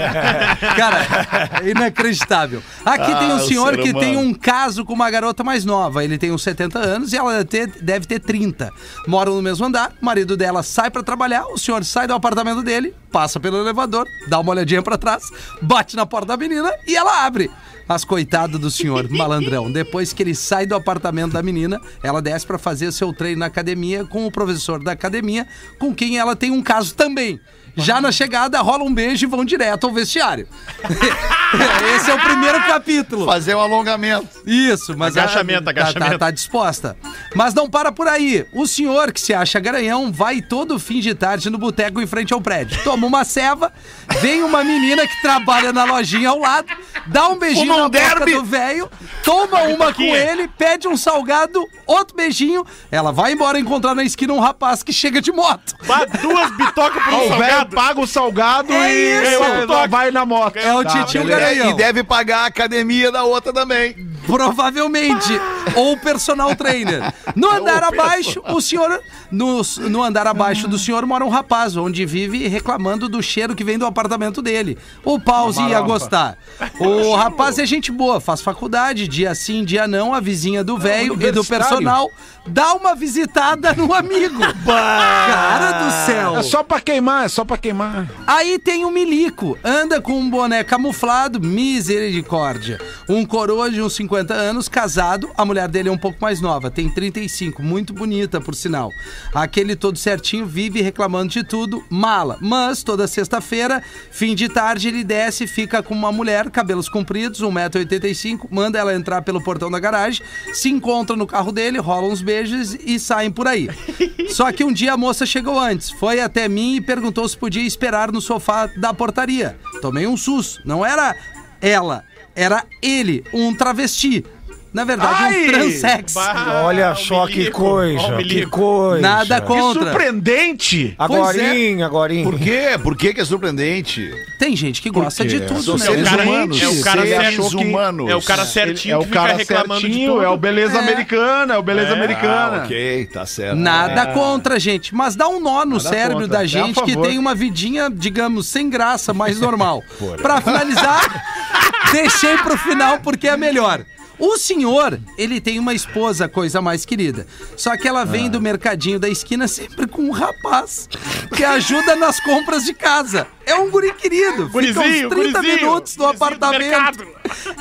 Cara, inacreditável. Aqui tem Ah, um o senhor que tem um caso com uma garota mais nova. Ele tem uns 70 anos e ela deve ter, deve ter 30. Moram no mesmo andar, o marido dela sai pra trabalhar, o senhor sai do apartamento dele, passa pelo elevador, dá uma olhadinha pra trás, bate na porta da menina e ela abre. Mas coitado do senhor, malandrão. Depois que ele sai do apartamento da menina, ela desce pra fazer seu treino na academia com o professor da academia, com quem ela tem um caso também. Já na chegada, rola um beijo e vão direto ao vestiário. Esse é o primeiro capítulo. Fazer um alongamento. Isso, mas Agachamento, a, tá- agachamento. Tá, tá disposta. Mas não para por aí. O senhor que se acha garanhão vai todo fim de tarde no boteco em frente ao prédio. Toma uma ceva, vem uma menina que trabalha na lojinha ao lado, dá um beijinho um na boca derby. do velho, toma uma com ele, pede um salgado, outro beijinho. Ela vai embora encontrar na esquina um rapaz que chega de moto. Bah, duas bitocas por Ó, um o velho salgado. paga o salgado É e isso. vai na moto. É o Tá, titio garanhão. E deve pagar a academia da outra também. Provavelmente. Ou personal trainer. No andar abaixo, o senhor. No, no andar abaixo do senhor mora um rapaz, onde vive reclamando do cheiro que vem do apartamento dele. O pause ia gostar. O rapaz é gente boa, faz faculdade, dia sim, dia não. A vizinha do velho e do personal dá uma visitada no amigo. Cara do céu. É só pra queimar, é só pra queimar. Aí tem o Milico, anda com um boné camuflado, misericórdia. Um coroa de uns 50 anos, casado, a mulher dele é um pouco mais nova, tem 35, muito bonita, por sinal. Aquele todo certinho vive reclamando de tudo, mala. Mas toda sexta-feira, fim de tarde, ele desce, fica com uma mulher, cabelos compridos, 1,85m, manda ela entrar pelo portão da garagem, se encontra no carro dele, rolam uns beijos e saem por aí. Só que um dia a moça chegou antes, foi até mim e perguntou se podia esperar no sofá da portaria. Tomei um susto. Não era ela, era ele, um travesti. Na verdade, Ai! um transex. Bah, Olha o só que milico, ó, coisa, o que coisa. Nada Que contra. surpreendente. Agorinha, agorinha. Por quê? Por que que é surpreendente? Tem gente que gosta de tudo, né? seres cara- humanos. é o cara seres que- humanos. é o cara certinho é o que fica cara reclamando de certinho, tudo. é o beleza É. americana, é o beleza É. americana. Ah, ok, tá certo. Nada contra, gente. Mas dá um nó no Nada cérebro contra. da É a gente que tem uma vidinha, digamos, sem graça, mais normal. Pra finalizar, deixei pro final porque é melhor. O senhor, ele tem uma esposa, coisa mais querida. Só que ela Ah. vem do mercadinho da esquina sempre com um rapaz que ajuda nas compras de casa. É um guri querido. Fica uns Gurizinho, 30 gurizinho, minutos no gurizinho do apartamento.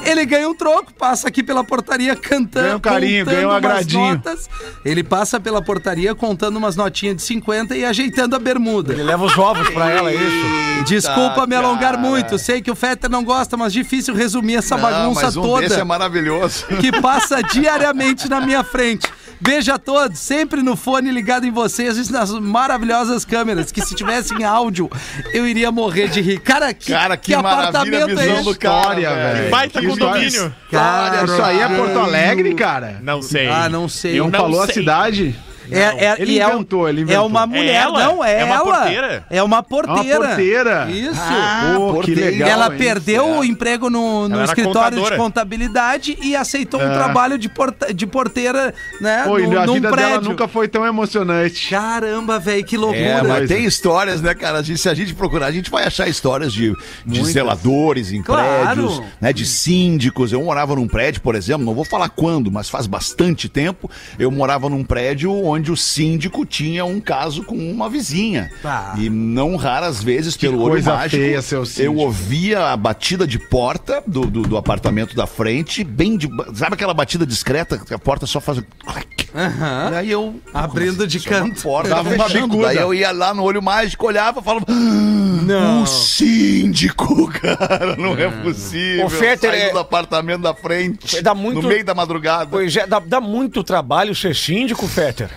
Ele ganha um troco, passa aqui pela portaria cantando. Ganha um carinho, ganha um agradinho. notas. Ele passa pela portaria contando umas notinhas de 50 e ajeitando a bermuda. Ele leva os ovos pra ela, é isso? Desculpa me alongar muito, sei que o Fetter não gosta, mas difícil resumir essa Não, bagunça mas um toda desse é maravilhoso. Que passa diariamente na minha frente. Beijo a todos, sempre no fone ligado em vocês e nas maravilhosas câmeras, que se tivessem áudio, eu iria morrer de rir. Cara, que, Cara, que, maravilha a visão é do esse? cara, História, velho. velho. Baita Que condomínio. Cara, Isso aí é Porto Alegre, cara? Não sei. Ah, não sei. Não, não falou a sei. cidade? É, é, Ele e é um- inventou, ele É inventou. uma mulher, ela? não, é, É uma ela. porteira? É uma porteira. Uma porteira. Isso. Ah, Pô, que porteira. legal. ela hein? perdeu o emprego no, no escritório de contadora. contabilidade e aceitou um É. trabalho de, porta- de porteira, né? Pô, no- a num vida dela prédio. nunca foi tão emocionante. Caramba, velho, que loucura. É, mas tem histórias, né, cara? Se a gente procurar, a gente vai achar histórias de, de zeladores em Claro. prédios, né? De síndicos. Eu morava num prédio, por exemplo, não vou falar quando, mas faz bastante tempo. Eu morava num prédio onde o síndico tinha um caso com uma vizinha. Ah. E não raras vezes, pelo olho mágico, feia, seu síndico. eu ouvia a batida de porta do, do, do apartamento da frente, bem de. Sabe aquela batida discreta que a porta só faz. um clac? Aham. E aí eu. Abrindo de Só uma canto. Porta, Dava uma bicuda. Daí eu ia lá no olho mágico, olhava e falava. Não. O síndico, cara, não é possível. O Fetter Saindo é- do apartamento da frente. Dá muito- No meio da madrugada. Pois é, dá, dá muito trabalho ser síndico, Fetter.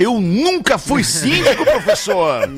Eu nunca fui síndico, professor.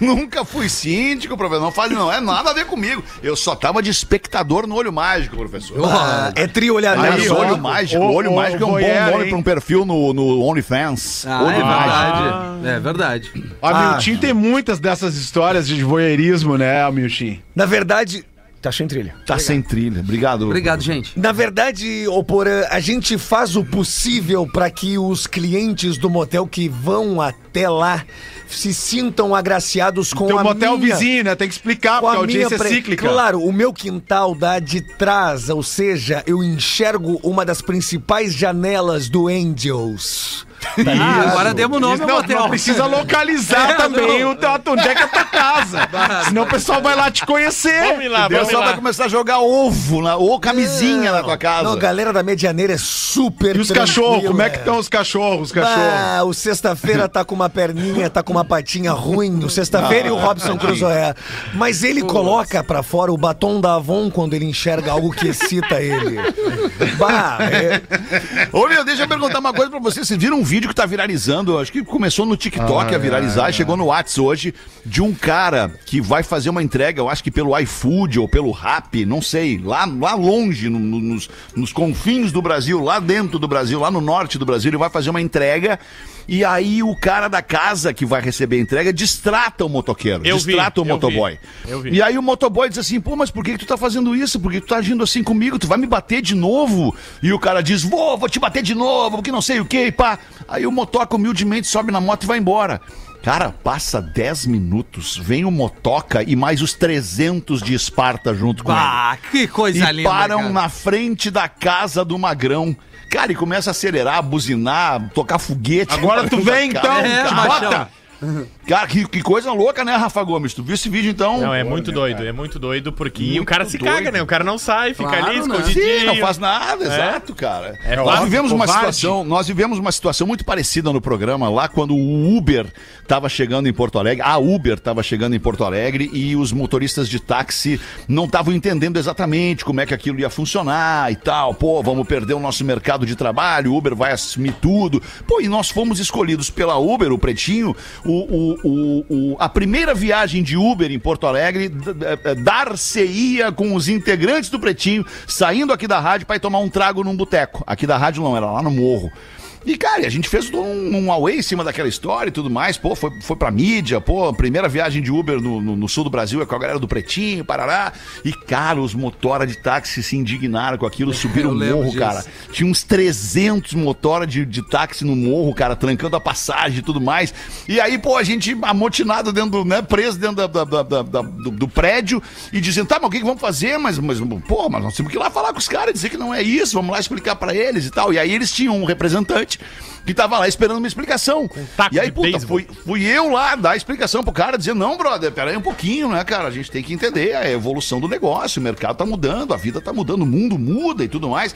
Eu nunca fui síndico, professor. Não faz, não é nada a ver comigo. Eu só tava de espectador no olho mágico, professor. Ah, é tri olhar Aliás, Aí, o ó, olho mágico, o- o olho o mágico é um bom nome hein? para um perfil no, no OnlyFans. Ah, olho é mágico. verdade. É verdade. O Ah, Miltim tem muitas dessas histórias de voyeurismo, né, Miltim? Na verdade. Tá sem trilha. Tá sem trilha. Obrigado. Obrigado, gente. Na verdade, ô Porã, a gente faz o possível para que os clientes do motel que vão até lá se sintam agraciados com Tem a um motel minha... vizinho, né? Tem que explicar, com porque a audiência é cíclica. Claro, o meu quintal dá de trás, ou seja, eu enxergo uma das principais janelas do Angels. Ah, agora demos o nome Isso, ao não, motel. não precisa localizar É, também não. o teu- onde é que é a tua casa. Senão o pessoal vai lá te conhecer. Vamos lá, O pessoal vai lá. começar a jogar ovo na, ou camisinha na tua casa. Não, a galera da Medianeira é super E os cachorros, como é que estão os cachorros, os cachorros? Ah, o sexta-feira tá com uma perninha, tá com uma patinha ruim. O sexta-feira e o Robson Crusoe. Mas ele coloca pra fora o batom da Avon quando ele enxerga algo que excita ele. Bah, é- Ô, meu, deixa eu perguntar uma coisa pra vocês. Vocês viram um vídeo que tá viralizando? Acho que começou no TikTok a viralizar, chegou no WhatsApp hoje, de um cara que vai fazer uma entrega, eu acho que pelo iFood ou pelo Rap, não sei, lá, lá longe, no- no- nos, nos confins do Brasil, lá dentro do Brasil, lá no norte do Brasil, ele vai fazer uma entrega. E aí o cara da casa que vai receber a entrega distrata o motoqueiro, Eu vi, distrata o eu motoboy. vi, eu vi. E aí o motoboy diz assim, pô, mas por que, que tu tá fazendo isso? Por que tu tá agindo assim comigo? Tu vai me bater de novo? E o cara diz, vou, vou te bater de novo, porque não sei o que, pá. Aí o motoca humildemente sobe na moto e vai embora. Cara, passa 10 minutos, vem o motoca e mais os 300 de Esparta junto com ele. Ah, que coisa E linda. param cara. na frente da casa do Magrão. Cara, e começa a acelerar, buzinar, tocar foguete. Agora tu vem então, É, te bota. Cara, que, que coisa louca, né, Rafa Gomes? Tu viu esse vídeo então? Não, é muito doido, é muito doido, porque Muito o cara se doido. caga, né? O cara não sai, fica Claro, ali né? escondidinho. Sim, não faz nada, exato, cara. É nós vivemos uma covarde. situação, nós vivemos uma situação muito parecida no programa lá quando o Uber estava chegando em Porto Alegre, a Uber estava chegando em Porto Alegre e os motoristas de táxi não estavam entendendo exatamente como é que aquilo ia funcionar e tal. Pô, vamos perder o nosso mercado de trabalho, o Uber vai assumir tudo. Pô, e nós fomos escolhidos pela Uber, o Pretinho, o, o- o- o- a primeira viagem de Uber em Porto Alegre d- d- dar-se-ia com os integrantes do Pretinho saindo aqui da rádio para ir tomar um trago num boteco. Aqui da rádio não, era lá no morro. E, cara, a gente fez um, um away em cima daquela história e tudo mais. Pô, foi, foi pra mídia, pô, primeira viagem de Uber no, no- no sul do Brasil é com a galera do Pretinho, Parará. E, cara, os motora de táxi se indignaram com aquilo, subiram o morro, disso. cara. Tinha uns 300 motora de, de táxi no morro, cara, trancando a passagem e tudo mais. E aí, pô, a gente amotinado dentro, do, né, preso dentro da- da- da- da- do, do prédio e dizendo, tá, mas o que, que vamos fazer? Mas, mas, pô, mas nós temos que ir lá falar com os caras, dizer que não é isso, vamos lá explicar pra eles e tal. E aí eles tinham um representante que tava lá esperando uma explicação. taco e aí, puta, fui, fui eu lá dar a explicação pro cara, dizer, não, brother, pera aí um pouquinho, né, cara? A gente tem que entender a evolução do negócio, o mercado tá mudando, a vida tá mudando, o mundo muda e tudo mais.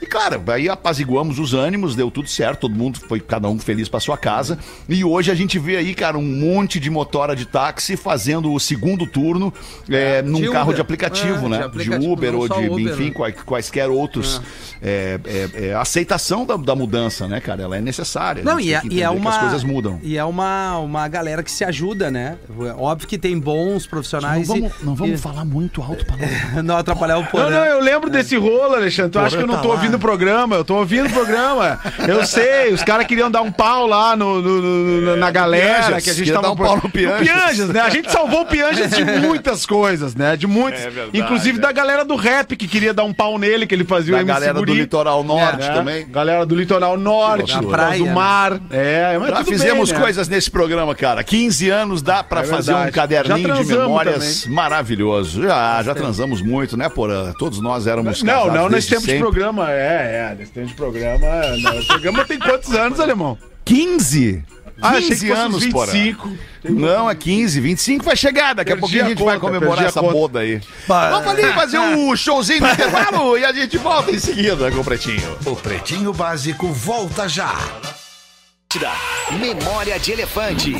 E, claro, aí apaziguamos os ânimos, deu tudo certo, todo mundo foi, cada um feliz pra sua casa. E hoje a gente vê aí, cara, um monte de motora de táxi fazendo o segundo turno é, num de carro Uber. de aplicativo, É, né? de De, aplicativo, Uber não ou de, Uber, enfim, né? quai- quaisquer outros. É, é, é, a aceitação da, da mudança, né, cara? Ela é necessária. Não, e é, e é uma. as coisas mudam. E é uma, uma galera que se ajuda, né? Óbvio que tem bons Não profissionais. vamos, e- não vamos e- falar muito alto para não atrapalhar o Não, porão. não, eu lembro desse rolo, Alexandre. Tu acha que eu não tá tô lá. Ouvindo o programa? Eu tô ouvindo o programa. Eu sei, os caras queriam dar um pau lá no, no- no- no- na galera, que a gente tava dar um pau no Pianjas. né? A gente salvou o Pianjas de muitas coisas, né? De muitas. É verdade, Inclusive é. da galera do rap que queria dar um pau nele, que ele fazia Da o MC galera do Guri, litoral norte né? também. Galera do litoral norte, Da do praia, né? mar. É, mas Já fizemos bem, né? coisas nesse programa, cara. 15 anos dá pra É fazer um caderninho de memórias maravilhoso. Já, já transamos muito, né, Porã? Todos nós éramos Não, não nesse tempo de sempre. programa. É, é, nesse tempo de programa. não, O programa tem quantos anos, alemão? 15? 15 Ah, achei que anos, Porã. 25. Não, é 15. 25 vai chegar. Daqui a Perdi pouquinho a a gente vai conta, comemorar perdi a essa conta. boda aí. Bah, Vamos ali fazer o showzinho do intervalo e a gente volta em seguida com o Pretinho. O Pretinho Básico volta já. Memória de Elefante.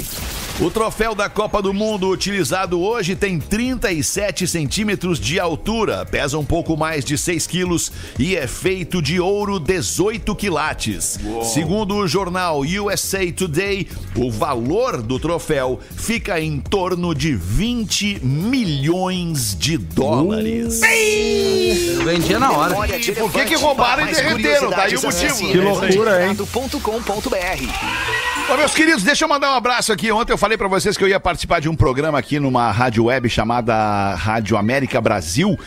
O troféu da Copa do Mundo utilizado hoje tem 37 centímetros de altura, pesa um pouco mais de 6 quilos e é feito de ouro 18 quilates. Segundo o jornal USA Today, o valor do troféu fica em torno de 20 milhões de dólares. Eu vendia na hora. De por que que roubaram e derreteram? Tá aí o motivo. Que loucura, hein? elefantedotado.com.br. Ô, meus queridos, deixa eu mandar um abraço aqui. Ontem eu falei pra vocês que eu ia participar de um programa aqui numa rádio web chamada Rádio América Brasil.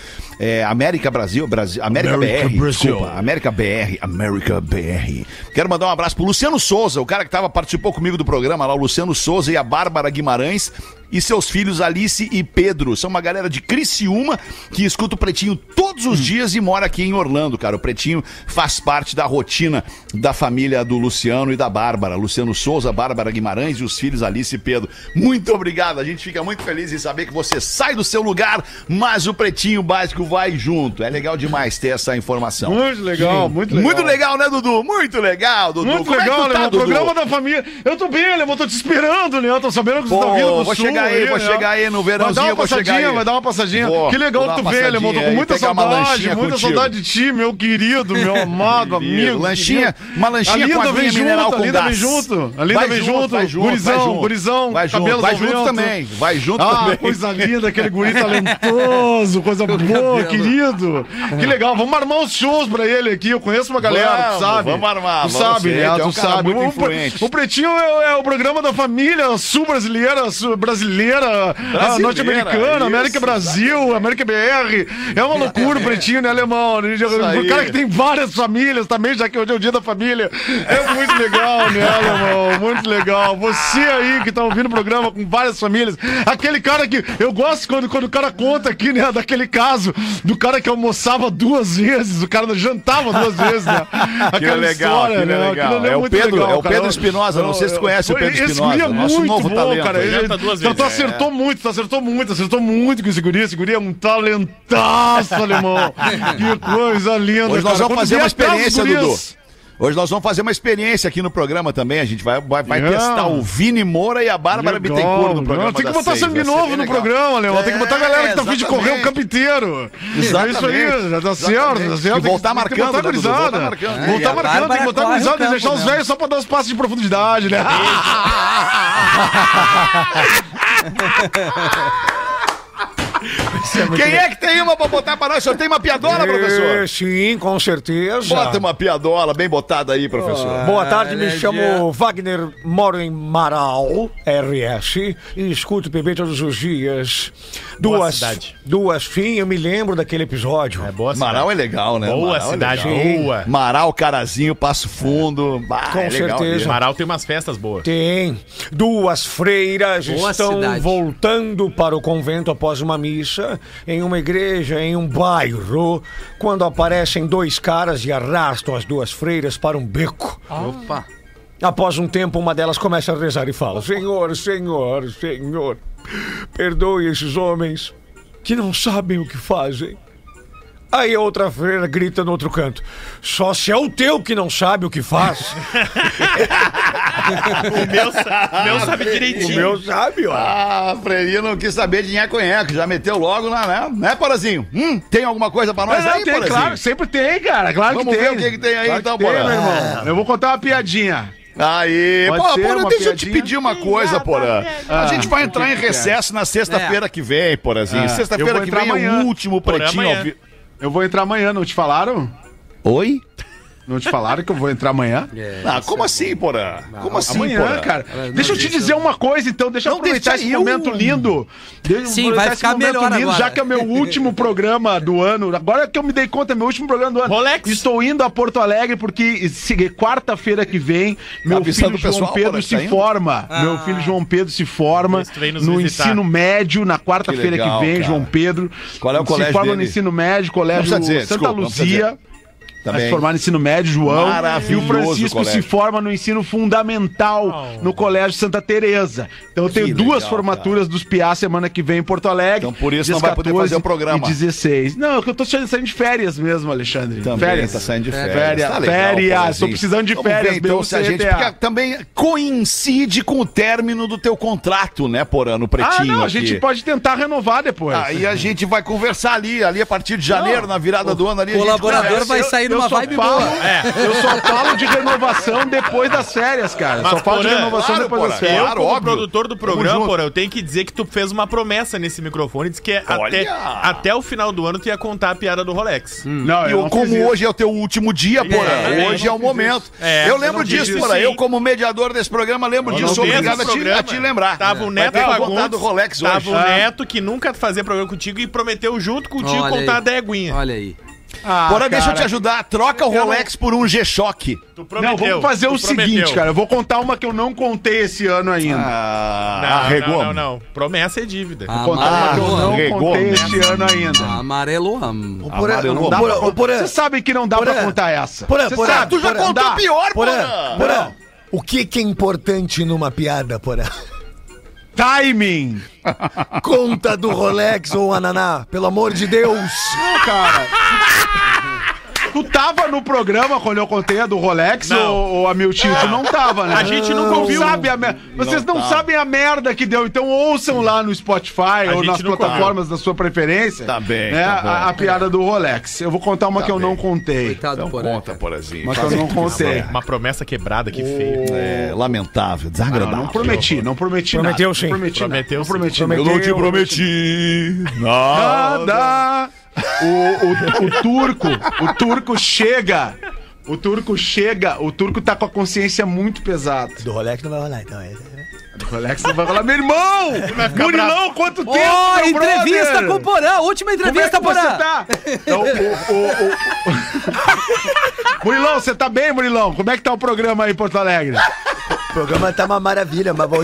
É, América Brasil, Brasil América, América BR, Brasil. desculpa, América BR, América BR. Quero mandar um abraço pro Luciano Souza, o cara que tava, participou comigo do programa lá, o Luciano Souza e a Bárbara Guimarães e seus filhos Alice e Pedro. São uma galera de Criciúma que escuta o Pretinho todos os dias e mora aqui em Orlando, cara. O Pretinho faz parte da rotina da família do Luciano e da Bárbara. Luciano Souza, Bárbara Guimarães e os filhos Alice e Pedro. Muito obrigado. A gente fica muito feliz em saber que você sai do seu lugar, mas o Pretinho Básico vai junto. É legal demais ter essa informação. Muito legal, muito legal. Muito legal, né, Dudu? Muito legal, Dudu. Muito Como é que legal, tu tá? Programa da família. Eu tô bem, Leão. Tô te esperando, Leão. Tô sabendo que você Pô, tá vindo do vou sul. chegar aí, vou Leão. chegar aí no Vai dar verãozinho, uma passadinha, vai dar uma passadinha. Vou, que legal vou tu vê, Leão. Tô com muita saudade, muita contigo. saudade de ti, meu querido, meu amado amigo. Lanchinha, querido. uma lanchinha a com vem junto, mineral a com Linda vem gás. junto. A Linda vem junto, junto, vai junto, gurizão, gurizão, Vai junto, vai junto também, vai junto ah, também. coisa linda, aquele guri talentoso, coisa boa, querido. Que legal, vamos armar uns shows pra ele aqui. Eu conheço uma galera, Vamos, tu sabe? vamos armar, Tu vamos sabe, né? tu é um sabe. O-. O Pretinho é, é o programa da família sul-brasileira, sul- brasileira, ah, norte-americana, América Brasil, América BR. É uma loucura o Pretinho, né, alemão? O cara que tem várias famílias também, já que hoje é o dia da família. É muito legal, né, alemão? Muito legal. Você aí que tá ouvindo o programa com várias famílias. Aquele cara que. Eu gosto quando, quando o cara conta aqui, né, daquele caso do cara que almoçava duas vezes, o cara jantava duas vezes, né? Aquilo é legal, aquilo é né? legal. Aquilo É o muito Pedro- legal, é o. Pedro Espinosa, não sei se tu conhece o Pedro Espinosa, é nosso muito novo bom, talento. cara. Ele, Janta duas tu, tu vezes. acertou muito, tu acertou muito, acertou muito com esse guri. Esse guri é um talentaço, alemão. Que coisa linda, Hoje nós cara. vamos fazer uma experiência, Dudu. Hoje nós vamos fazer uma experiência aqui no programa também. A gente vai, vai, vai testar o Vini Moura e a Bárbara Legal, Bittencourt no programa. Tem que botar seis, sangue novo no programa, Leão. Tem que botar a galera que tá a fim de correr o campo inteiro. Exatamente. É isso aí, já tá certo, tá certo. E voltar marcando, né, gurizada. Voltar marcando. É, Voltar marcando, tem que botar gurizada e deixar os velhos só pra dar os passos de profundidade, né? Quem é que tem uma pra botar pra nós? O senhor tem uma piadola, É, professor? sim, com certeza. Bota uma piadola bem botada aí, professor. Boa tarde, me energia. chamo Wagner, moro em Marau, RS, e escuto o PB todos os dias. Boa Duas, cidade. duas, sim, eu me lembro daquele episódio. É boa cidade. Marau é legal, né? Boa Marau é cidade, legal. boa. Marau, Carazinho, Passo Fundo. Bah, Com é legal certeza. Marau tem umas festas boas. Tem. Duas freiras Boa estão cidade. voltando para o convento após uma missa em uma igreja em um bairro, quando aparecem dois caras e arrastam as duas freiras para um beco. Opa. Após um tempo, uma delas começa a rezar e fala: Senhor, Senhor, Senhor, perdoe esses homens que não sabem o que fazem. Aí a outra freira grita no outro canto: Só se é o teu que não sabe o que faz. O meu, meu sabe o direitinho. meu sabe, ó. Ah, a Freirinha não quis saber de nheco-nheco, já meteu logo lá, né? Né, Porazinho? Hum, tem alguma coisa pra nós Não, aí, tem, Porazinho? claro, sempre tem, cara. Claro Vamos que ver tem. o que que tem aí, Claro então, Porã. meu irmão. Eu vou contar uma piadinha. Aí, Pode pô, uma deixa eu te pedir uma coisa, Porã. A Ah, gente vai o entrar que em recesso na sexta-feira que vem, Porazinho. Ah, Sexta-feira que vem é amanhã. o último pretinho. Eu vou entrar amanhã, não te falaram? Oi? Não te falaram que eu vou entrar amanhã? Ah, como assim, Porã? Como assim, Amanhã, Porã? cara. não Deixa eu te deixa dizer uma coisa, então. Deixa eu aproveitar deixa esse eu- momento lindo. Deixa eu Sim, vai esse ficar momento melhor agora. Já que é o meu último programa do ano. Agora que eu me dei conta, é meu último programa do ano. Rolex. Estou indo a Porto Alegre porque se- quarta-feira que vem, meu avisando filho João pessoal, Pedro se tá forma. Meu filho João Pedro se forma no visitar. ensino médio na quarta-feira Que que vem, cara. João Pedro. Qual é o colégio Se forma no dele? ensino médio, colégio dizer, Santa desculpa, Luzia. Também. Vai se formar no ensino médio, João. Maravilhoso E o Francisco colégio. se forma no ensino fundamental no Colégio Santa Teresa. Então eu tenho Que duas legal, formaturas dos PIA semana que vem em Porto Alegre. Então, por isso não vai poder fazer o programa. E 16. Não, é que eu tô saindo de férias mesmo, Alexandre. Também férias. tá saindo de férias. Férias, Tá legal, férias. Tô precisando de Vamos férias, ver, então, se a gente, porque também coincide com o término do teu contrato, né, Porã, no Ah, Pretinho não, a aqui. gente pode tentar renovar depois. Aí a gente vai conversar ali, ali a partir de janeiro, na virada do ano ali. O colaborador vai sair numa só vibe falo- boa. Eu só falo de renovação depois das férias, cara. Mas, só falo de renovação claro, depois Porã, das férias. Eu, Claro, como óbvio. produtor do programa, porra, eu tenho que dizer que tu fez uma promessa nesse microfone, diz que é até, até o final do ano tu ia contar a piada do Rolex. Não, E eu eu, não como fiz isso. hoje é o teu último dia, Porã, é, hoje eu é o momento. É, eu eu lembro não disso, isso, Porã. Eu, como mediador desse programa, lembro disso. Obrigado a te, lembrar. Tava o Neto Fagundes, tava hoje. o. Neto que nunca fazia programa contigo e prometeu junto contigo contar a déguinha. Olha aí. Ah, Porã, deixa eu te ajudar. Troca o Rolex por um G-Shock. Tu Não, vamos fazer o seguinte, prometeu. cara. Eu vou contar uma que eu não contei esse ano ainda. Ah, Não, arregou. não, não, não. Promessa é dívida. Ah, Vou contar uma que eu não Arregou, contei esse ano ainda. Amarelo. Porã, Amarelo. Porã, Vocês sabem que não dá pra contar essa. Porã, Porã, sabe, Tu já contou pior, Porã, Porã. Porã, o que que é importante numa piada, Porã? Timing. Conta do Rolex ou Ananá, pelo amor de Deus. cara. Tu tava no programa quando eu contei a do Rolex Não. ou, ou a Miltinho? Tu não tava, né? A gente nunca Não ouviu. Sabe a mer- Vocês não, tava. sabem a merda que deu. Então ouçam lá no Spotify ou gente nas plataformas da sua preferência. Tá bem, né, tá bom. a, a piada do Rolex. Eu vou contar uma Tá que eu bem. não contei. Coitado Então Porã. conta, Porazinho. Uma que eu não contei. Uma promessa quebrada, que feio. É lamentável, Não, desagradável. não prometi, não prometi Prometeu nada. sim. Não prometi Prometeu nada. sim. Não prometi Eu não te prometi nada. O, o, o turco, o turco chega. O turco chega, o turco tá com a consciência muito pesada. Do Rolex não vai rolar, então. é- O Alex vai falar, meu irmão! Murilão, quanto tempo, Ô, meu entrevista brother? com o Porã. Última Como é que entrevista, você Porã. tá? Então, o, o, o- Murilão, você tá bem, Murilão? Como é que tá o programa aí em Porto Alegre? O programa tá uma maravilha, mas vou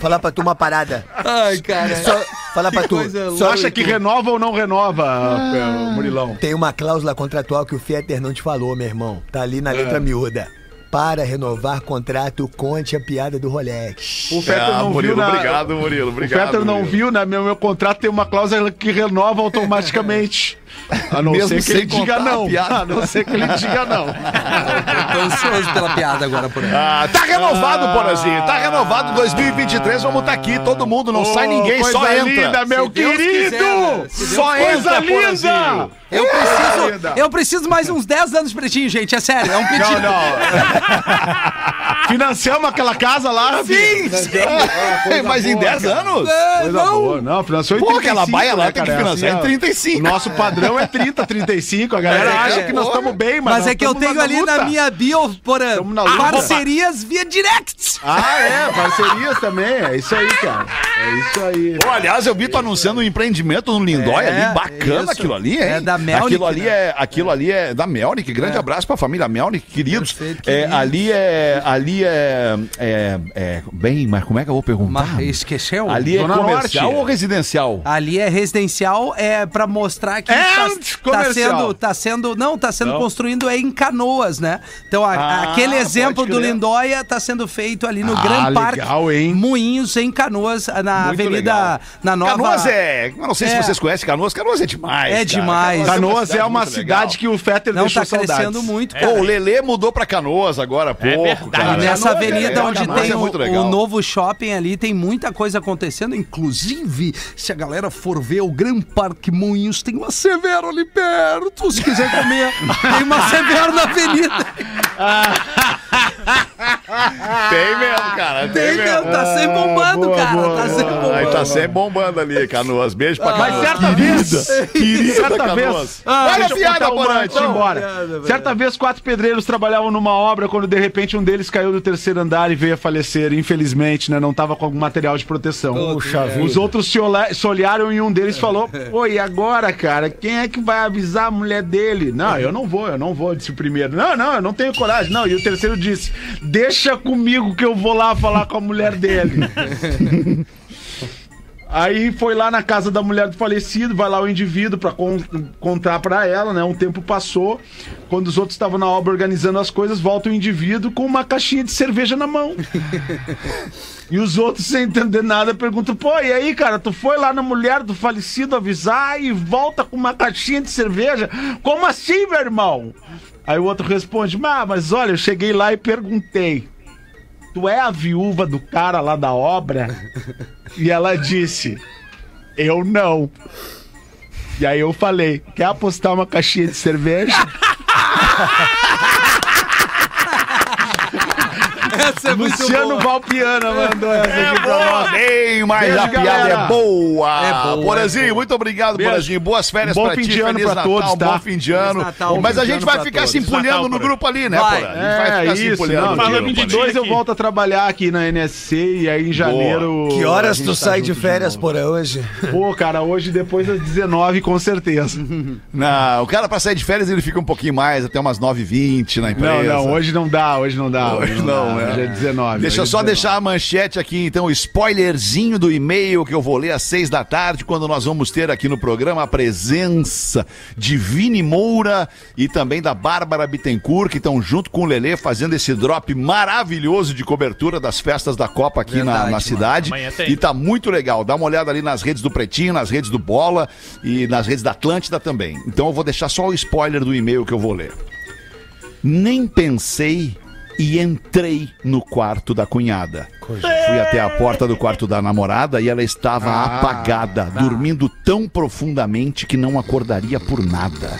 falar pra tu uma parada. Ai, cara. Só falar pra tu. Você acha que renova ou não renova, eh, Murilão? tem uma cláusula contratual que o Fetter não te falou, meu irmão. Tá ali na letra miúda. Para renovar contrato, conte a piada do Rolex. O Fetter Ah, não Murilo, viu na... obrigado, Murilo. O Obrigado. Fetter não viu, na meu, meu contrato tem uma cláusula que renova automaticamente. A não Mesmo ser que ele diga a não. piada. A não ser que ele diga não. Tô ansioso pela piada agora, Porã. Ah, tá renovado, Porazinho. Tá renovado 2023. Vamos estar aqui. Todo mundo, não sai ninguém, coisa só entra. linda, meu Se Deus querido! quiser, né? Só coisa entra, linda! Eu preciso, linda. eu preciso mais uns 10 anos de pretinho, gente. É sério, é um pedido. Não, não. Financiamos aquela casa lá, Sim, sim. Mas em 10 anos? É, Coisa não. boa. Não, financiou em Pô, aquela 35, baia lá né, tem que cara? financiar em ó, 35. O nosso padrão é 30, 35. A galera é que- acha que nós estamos bem, mas Mas é que eu tenho ali luta. na minha bio, luta. parcerias via direct. Ah, é, parcerias também. É isso aí, cara. É isso aí. Pô, aliás, eu vi tu anunciando um empreendimento no Lindóia É, ali, bacana isso. aquilo ali, hein? É da Melnick, Aquilo ali né? é, aquilo ali é da Melnick. Grande abraço pra família Melnick, queridos. Perfeito, É, queridos. Ali é, ali é, é, é, bem, mas como é que eu vou perguntar? Mas esqueceu? Ali é comercial Norte. ou residencial? Ali é residencial, é pra mostrar que And tá, tá sendo, tá sendo, não, tá sendo construindo é em Canoas, né? Então a- Ah, aquele exemplo do. Lindóia tá sendo feito ali no Ah, Grand Park legal, hein? Moinhos em Canoas, na Muito Avenida legal. na nova Canoas é. Eu não sei se É. vocês conhecem Canoas. Canoas é demais. É cara. demais. Canoas é uma muito legal. cidade que o Fetter não deixou tá crescendo saudades. muito, Pô, cara. o Lelê mudou pra Canoas agora há pouco, verdade. cara. Nessa é avenida legal, onde tem é o, o novo shopping ali, tem muita coisa acontecendo. Inclusive, se a galera for ver o Gran Parque Moinhos, tem uma Severo ali perto. Se quiser comer, tem uma Severo na avenida. Tem mesmo, cara. Tem, Tem, mesmo. tá sempre bombando, boa, cara. boa, tá sempre boa. bombando. Aí tá sempre bombando ali, Canoas. Beijo pra Mas Canoas. certa vez, Querida certa Canoas. vez, Olha a piada, ir então. embora. Certa vez, quatro pedreiros trabalhavam numa obra quando de repente um deles caiu do terceiro andar e veio a falecer. Infelizmente, né? Não tava com algum material de proteção. Puxa vida. Os outros se, olha- se olharam e um deles falou: Pô, e agora, cara? Quem é que vai avisar a mulher dele? Não, eu não vou, eu não vou, disse o primeiro. Não, não, eu não tenho coragem. Não, e o terceiro disse: Deixa comigo que eu vou lá falar com a mulher dele. Aí foi lá na casa da mulher do falecido, vai lá o indivíduo pra con- contar pra ela, né? Um tempo passou, quando os outros estavam na obra organizando as coisas, volta o indivíduo com uma caixinha de cerveja na mão. E os outros, sem entender nada, perguntam: pô, e aí, cara, tu foi lá na mulher do falecido avisar e volta com uma caixinha de cerveja? Como assim, meu irmão? Aí o outro responde: mas olha, eu cheguei lá e perguntei: tu é a viúva do cara lá da obra? E ela disse: eu não. E aí eu falei: quer apostar uma caixinha de cerveja? Essa é muito Luciano. Valpiana mandou essa É aqui pra boa, nós. bem, mas Beijo, a piada galera. é boa. É boa, Porazinho, é muito obrigado, Beijo. Porazinho. Boas férias Bom pra fim ti, de ano feliz pra Natal, todos, tá? bom fim de ano. Feliz Natal, Mas a de gente vai pra ficar todos. se empulhando Natal, no Porã. grupo ali, né. Porã? A gente vai É, ficar se isso, empulhando não, no Fala grupo dia me ali. 22 eu volto a trabalhar aqui na NSC e aí em janeiro... Que horas tu tá sai de férias, porra, hoje? Pô, cara, hoje depois das 19 com certeza. Não, o cara pra sair de férias ele fica um pouquinho mais, até umas 9h20 na empresa. Não, não, hoje não dá, hoje não dá. Hoje não, dá, né? Hoje é 19. Deixa eu só 19. deixar a manchete aqui, então, o spoilerzinho do e-mail que eu vou ler às seis da tarde, quando nós vamos ter aqui no programa a presença de Vini Moura e também da Bárbara Bittencourt, que estão junto com o Lelê fazendo esse drop maravilhoso de cobertura das festas da Copa aqui na, Verdade, na mano. cidade. Amanhã tem. E tá muito legal. Dá uma olhada ali nas redes do Pretinho, nas redes do Bola e nas redes da Atlântida também. Então eu vou deixar só o spoiler do e-mail que eu vou ler. Nem pensei e entrei no quarto da cunhada. Fui até a porta do quarto da namorada e ela estava apagada, dormindo tão profundamente que não acordaria por nada.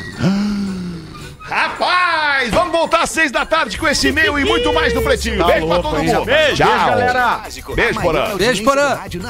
Rapaz, vamos voltar às seis da tarde com esse e-mail e muito mais do Pretinho. Beijo pra todo mundo. Tchau. Beijo, galera. Beijo, Porã. Beijo, Porã.